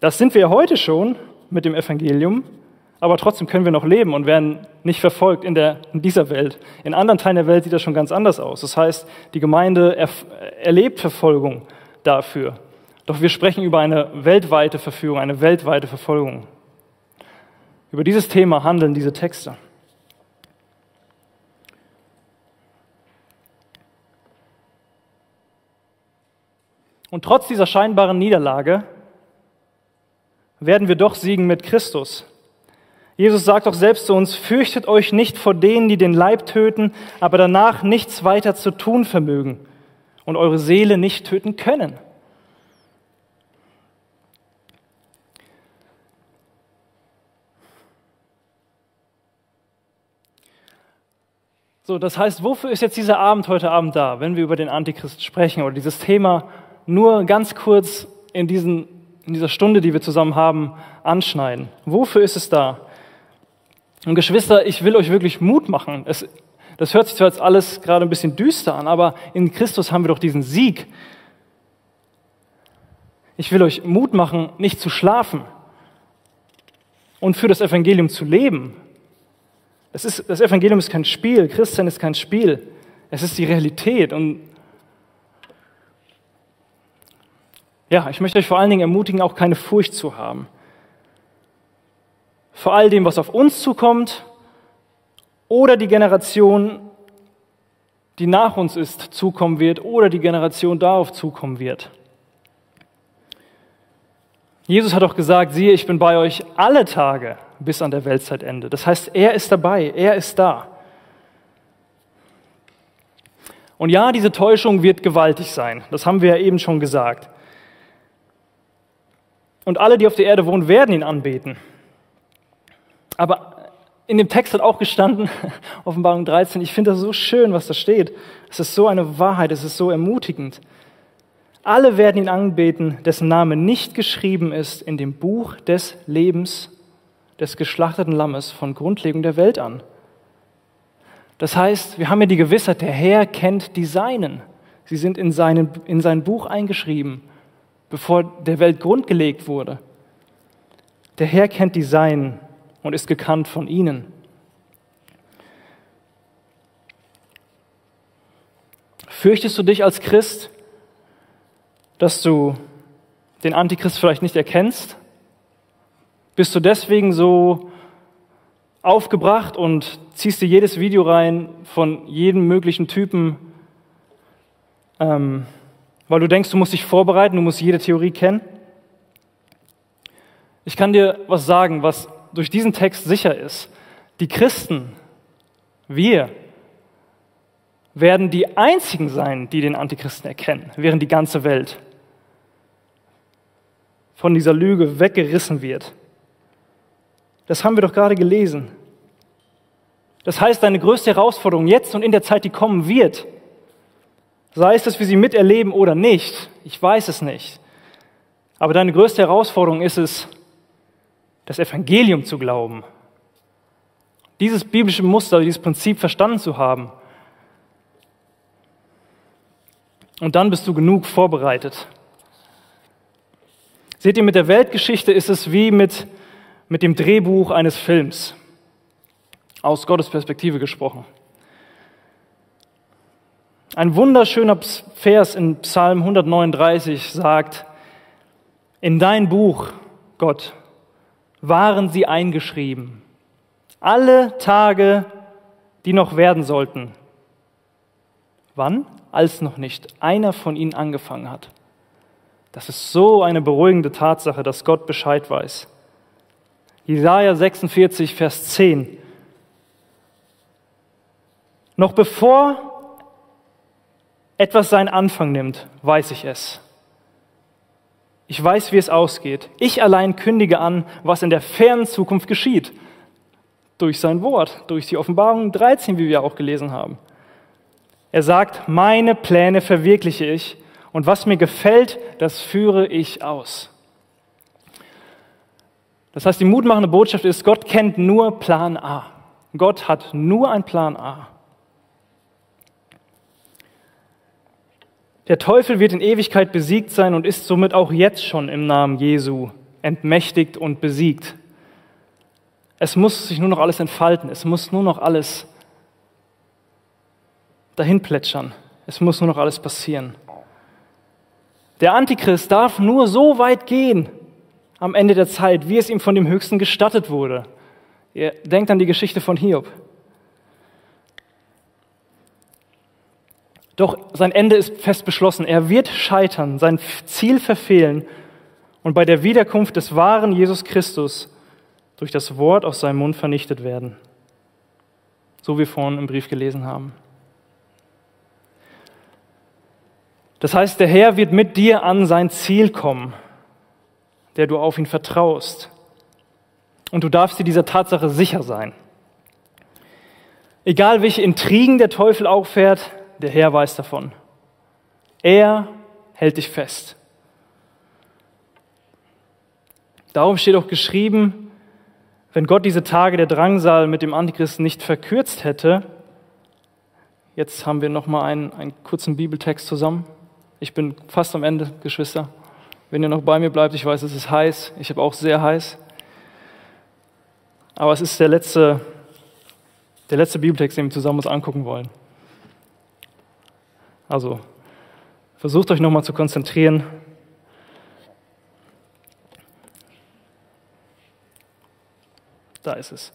Das sind wir heute schon mit dem Evangelium, aber trotzdem können wir noch leben und werden nicht verfolgt in, der, in dieser Welt. In anderen Teilen der Welt sieht das schon ganz anders aus. Das heißt, die Gemeinde er, erlebt Verfolgung dafür. Doch wir sprechen über eine weltweite Verführung, eine weltweite Verfolgung. Über dieses Thema handeln diese Texte. Und trotz dieser scheinbaren Niederlage werden wir doch siegen mit Christus. Jesus sagt auch selbst zu uns, fürchtet euch nicht vor denen, die den Leib töten, aber danach nichts weiter zu tun vermögen und eure Seele nicht töten können. So, das heißt, wofür ist jetzt dieser Abend heute Abend da, wenn wir über den Antichrist sprechen oder dieses Thema nur ganz kurz in, diesen, in dieser Stunde, die wir zusammen haben, anschneiden? Wofür ist es da? Und Geschwister, ich will euch wirklich Mut machen. Es, das hört sich zwar jetzt alles gerade ein bisschen düster an, aber in Christus haben wir doch diesen Sieg. Ich will euch Mut machen, nicht zu schlafen und für das Evangelium zu leben. Es ist, das Evangelium ist kein Spiel, Christian ist kein Spiel. Es ist die Realität. Und ja, ich möchte euch vor allen Dingen ermutigen, auch keine Furcht zu haben vor all dem, was auf uns zukommt oder die Generation, die nach uns ist, zukommen wird oder die Generation darauf zukommen wird. Jesus hat auch gesagt, siehe, ich bin bei euch alle Tage bis an der Weltzeitende. Das heißt, er ist dabei, er ist da. Und ja, diese Täuschung wird gewaltig sein. Das haben wir ja eben schon gesagt. Und alle, die auf der Erde wohnen, werden ihn anbeten. Aber in dem Text hat auch gestanden, Offenbarung 13, ich finde das so schön, was da steht. Es ist so eine Wahrheit, es ist so ermutigend. Alle werden ihn anbeten, dessen Name nicht geschrieben ist in dem Buch des Lebens des geschlachteten Lammes von Grundlegung der Welt an. Das heißt, wir haben ja die Gewissheit, der Herr kennt die Seinen. Sie sind in, seinen, in sein Buch eingeschrieben, bevor der Welt Grund gelegt wurde. Der Herr kennt die Seinen und ist gekannt von ihnen. Fürchtest du dich als Christ, dass du den Antichrist vielleicht nicht erkennst? Bist du deswegen so aufgebracht und ziehst dir jedes Video rein von jedem möglichen Typen, ähm, weil du denkst, du musst dich vorbereiten, du musst jede Theorie kennen? Ich kann dir was sagen, was durch diesen Text sicher ist, die Christen, wir, werden die einzigen sein, die den Antichristen erkennen, während die ganze Welt von dieser Lüge weggerissen wird. Das haben wir doch gerade gelesen. Das heißt, deine größte Herausforderung jetzt und in der Zeit, die kommen wird, sei es, dass wir sie miterleben oder nicht, ich weiß es nicht, aber deine größte Herausforderung ist es, das Evangelium zu glauben, dieses biblische Muster, dieses Prinzip verstanden zu haben. Und dann bist du genug vorbereitet. Seht ihr, mit der Weltgeschichte ist es wie mit, mit dem Drehbuch eines Films, aus Gottes Perspektive gesprochen. Ein wunderschöner Vers in Psalm 139 sagt, in dein Buch, Gott, waren sie eingeschrieben. Alle Tage, die noch werden sollten. Wann? Als noch nicht einer von ihnen angefangen hat. Das ist so eine beruhigende Tatsache, dass Gott Bescheid weiß. Jesaja 46, Vers 10. Noch bevor etwas seinen Anfang nimmt, weiß ich es. Ich weiß, wie es ausgeht. Ich allein kündige an, was in der fernen Zukunft geschieht. Durch sein Wort, durch die Offenbarung 13, wie wir auch gelesen haben. Er sagt, meine Pläne verwirkliche ich und was mir gefällt, das führe ich aus. Das heißt, die mutmachende Botschaft ist, Gott kennt nur Plan A. Gott hat nur ein Plan A. Der Teufel wird in Ewigkeit besiegt sein und ist somit auch jetzt schon im Namen Jesu entmächtigt und besiegt. Es muss sich nur noch alles entfalten, es muss nur noch alles dahin plätschern, es muss nur noch alles passieren. Der Antichrist darf nur so weit gehen am Ende der Zeit, wie es ihm von dem Höchsten gestattet wurde. Ihr denkt an die Geschichte von Hiob. Doch sein Ende ist fest beschlossen. Er wird scheitern, sein Ziel verfehlen und bei der Wiederkunft des wahren Jesus Christus durch das Wort aus seinem Mund vernichtet werden. So wie wir vorhin im Brief gelesen haben. Das heißt, der Herr wird mit dir an sein Ziel kommen, der du auf ihn vertraust. Und du darfst dir dieser Tatsache sicher sein. Egal welche Intrigen der Teufel auffährt, der Herr weiß davon. Er hält dich fest. Darum steht auch geschrieben, wenn Gott diese Tage der Drangsal mit dem Antichristen nicht verkürzt hätte, jetzt haben wir noch mal einen, einen kurzen Bibeltext zusammen. Ich bin fast am Ende, Geschwister. Wenn ihr noch bei mir bleibt, ich weiß, es ist heiß. Ich habe auch sehr heiß. Aber es ist der letzte, der letzte Bibeltext, den wir zusammen uns angucken wollen. Also versucht euch nochmal zu konzentrieren. Da ist es.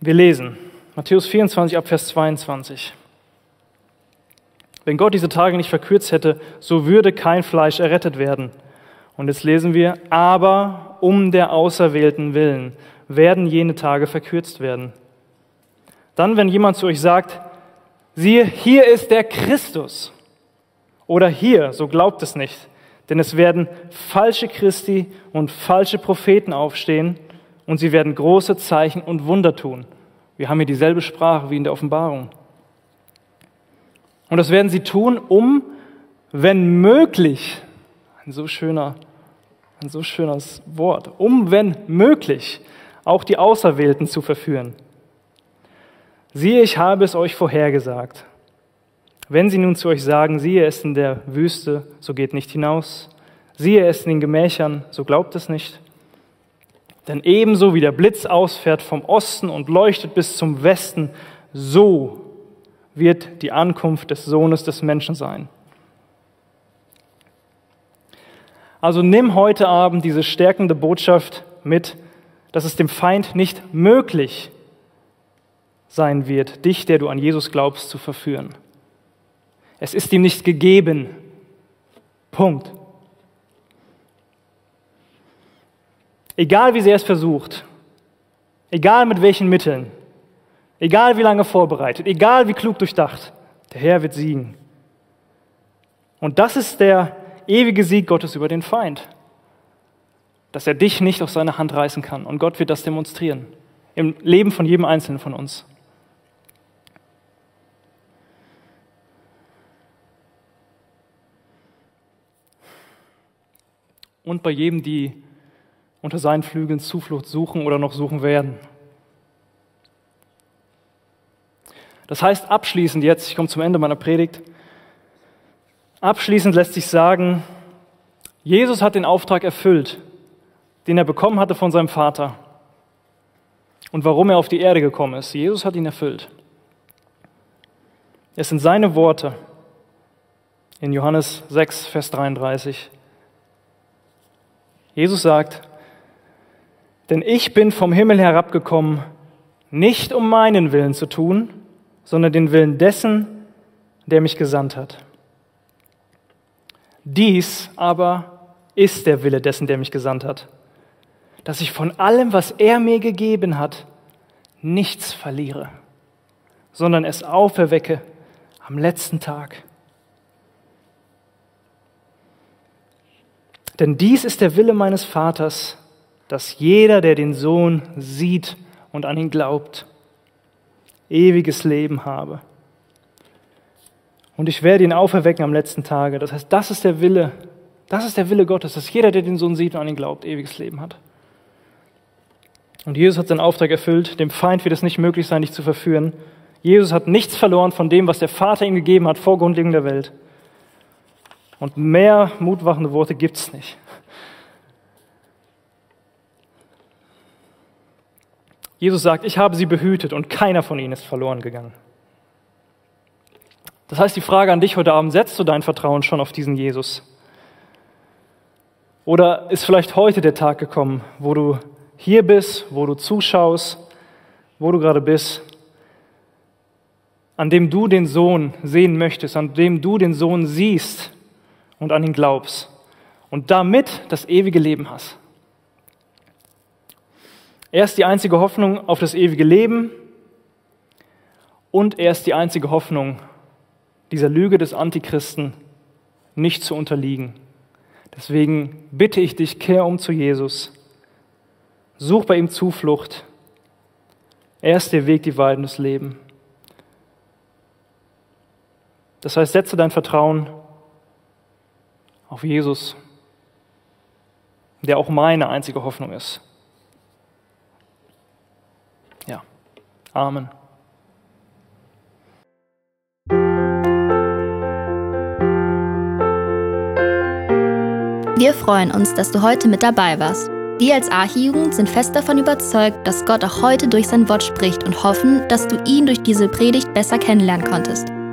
Wir lesen Matthäus 24 ab Vers 22. Wenn Gott diese Tage nicht verkürzt hätte, so würde kein Fleisch errettet werden. Und jetzt lesen wir, aber um der Auserwählten willen werden jene Tage verkürzt werden. Dann, wenn jemand zu euch sagt, Siehe, hier ist der Christus. Oder hier, so glaubt es nicht. Denn es werden falsche Christi und falsche Propheten aufstehen und sie werden große Zeichen und Wunder tun. Wir haben hier dieselbe Sprache wie in der Offenbarung. Und das werden sie tun, um, wenn möglich, ein so schöner, ein so schönes Wort, um, wenn möglich, auch die Auserwählten zu verführen. Siehe, ich habe es euch vorhergesagt. Wenn sie nun zu euch sagen, siehe es in der Wüste, so geht nicht hinaus. Siehe es in den Gemächern, so glaubt es nicht. Denn ebenso wie der Blitz ausfährt vom Osten und leuchtet bis zum Westen, so wird die Ankunft des Sohnes des Menschen sein. Also nimm heute Abend diese stärkende Botschaft mit, dass es dem Feind nicht möglich sein wird, dich, der du an Jesus glaubst, zu verführen. Es ist ihm nicht gegeben. Punkt. Egal wie sehr es versucht, egal mit welchen Mitteln, egal wie lange vorbereitet, egal wie klug durchdacht, der Herr wird siegen. Und das ist der ewige Sieg Gottes über den Feind, dass er dich nicht aus seiner Hand reißen kann. Und Gott wird das demonstrieren im Leben von jedem Einzelnen von uns. Und bei jedem, die unter seinen Flügeln Zuflucht suchen oder noch suchen werden. Das heißt, abschließend jetzt, ich komme zum Ende meiner Predigt, abschließend lässt sich sagen, Jesus hat den Auftrag erfüllt, den er bekommen hatte von seinem Vater. Und warum er auf die Erde gekommen ist. Jesus hat ihn erfüllt. Es sind seine Worte in Johannes 6, Vers 33. Jesus sagt, denn ich bin vom Himmel herabgekommen, nicht um meinen Willen zu tun, sondern den Willen dessen, der mich gesandt hat. Dies aber ist der Wille dessen, der mich gesandt hat, dass ich von allem, was er mir gegeben hat, nichts verliere, sondern es auferwecke am letzten Tag. Denn dies ist der Wille meines Vaters, dass jeder, der den Sohn sieht und an ihn glaubt, ewiges Leben habe. Und ich werde ihn auferwecken am letzten Tage. Das heißt, das ist der Wille, das ist der Wille Gottes, dass jeder, der den Sohn sieht und an ihn glaubt, ewiges Leben hat. Und Jesus hat seinen Auftrag erfüllt. Dem Feind wird es nicht möglich sein, dich zu verführen. Jesus hat nichts verloren von dem, was der Vater ihm gegeben hat vor Grundlegung der Welt. Und mehr mutwachende Worte gibt es nicht. Jesus sagt, ich habe sie behütet und keiner von ihnen ist verloren gegangen. Das heißt, die Frage an dich heute Abend, setzt du dein Vertrauen schon auf diesen Jesus? Oder ist vielleicht heute der Tag gekommen, wo du hier bist, wo du zuschaust, wo du gerade bist, an dem du den Sohn sehen möchtest, an dem du den Sohn siehst und an ihn glaubst und damit das ewige Leben hast. Er ist die einzige Hoffnung auf das ewige Leben und er ist die einzige Hoffnung, dieser Lüge des Antichristen nicht zu unterliegen. Deswegen bitte ich dich, kehr um zu Jesus. Such bei ihm Zuflucht. Er ist der Weg, die und das Leben. Das heißt, setze dein Vertrauen auf Jesus, der auch meine einzige Hoffnung ist. Ja. Amen. Wir freuen uns, dass du heute mit dabei warst. Wir als Archijugend sind fest davon überzeugt, dass Gott auch heute durch sein Wort spricht und hoffen, dass du ihn durch diese Predigt besser kennenlernen konntest.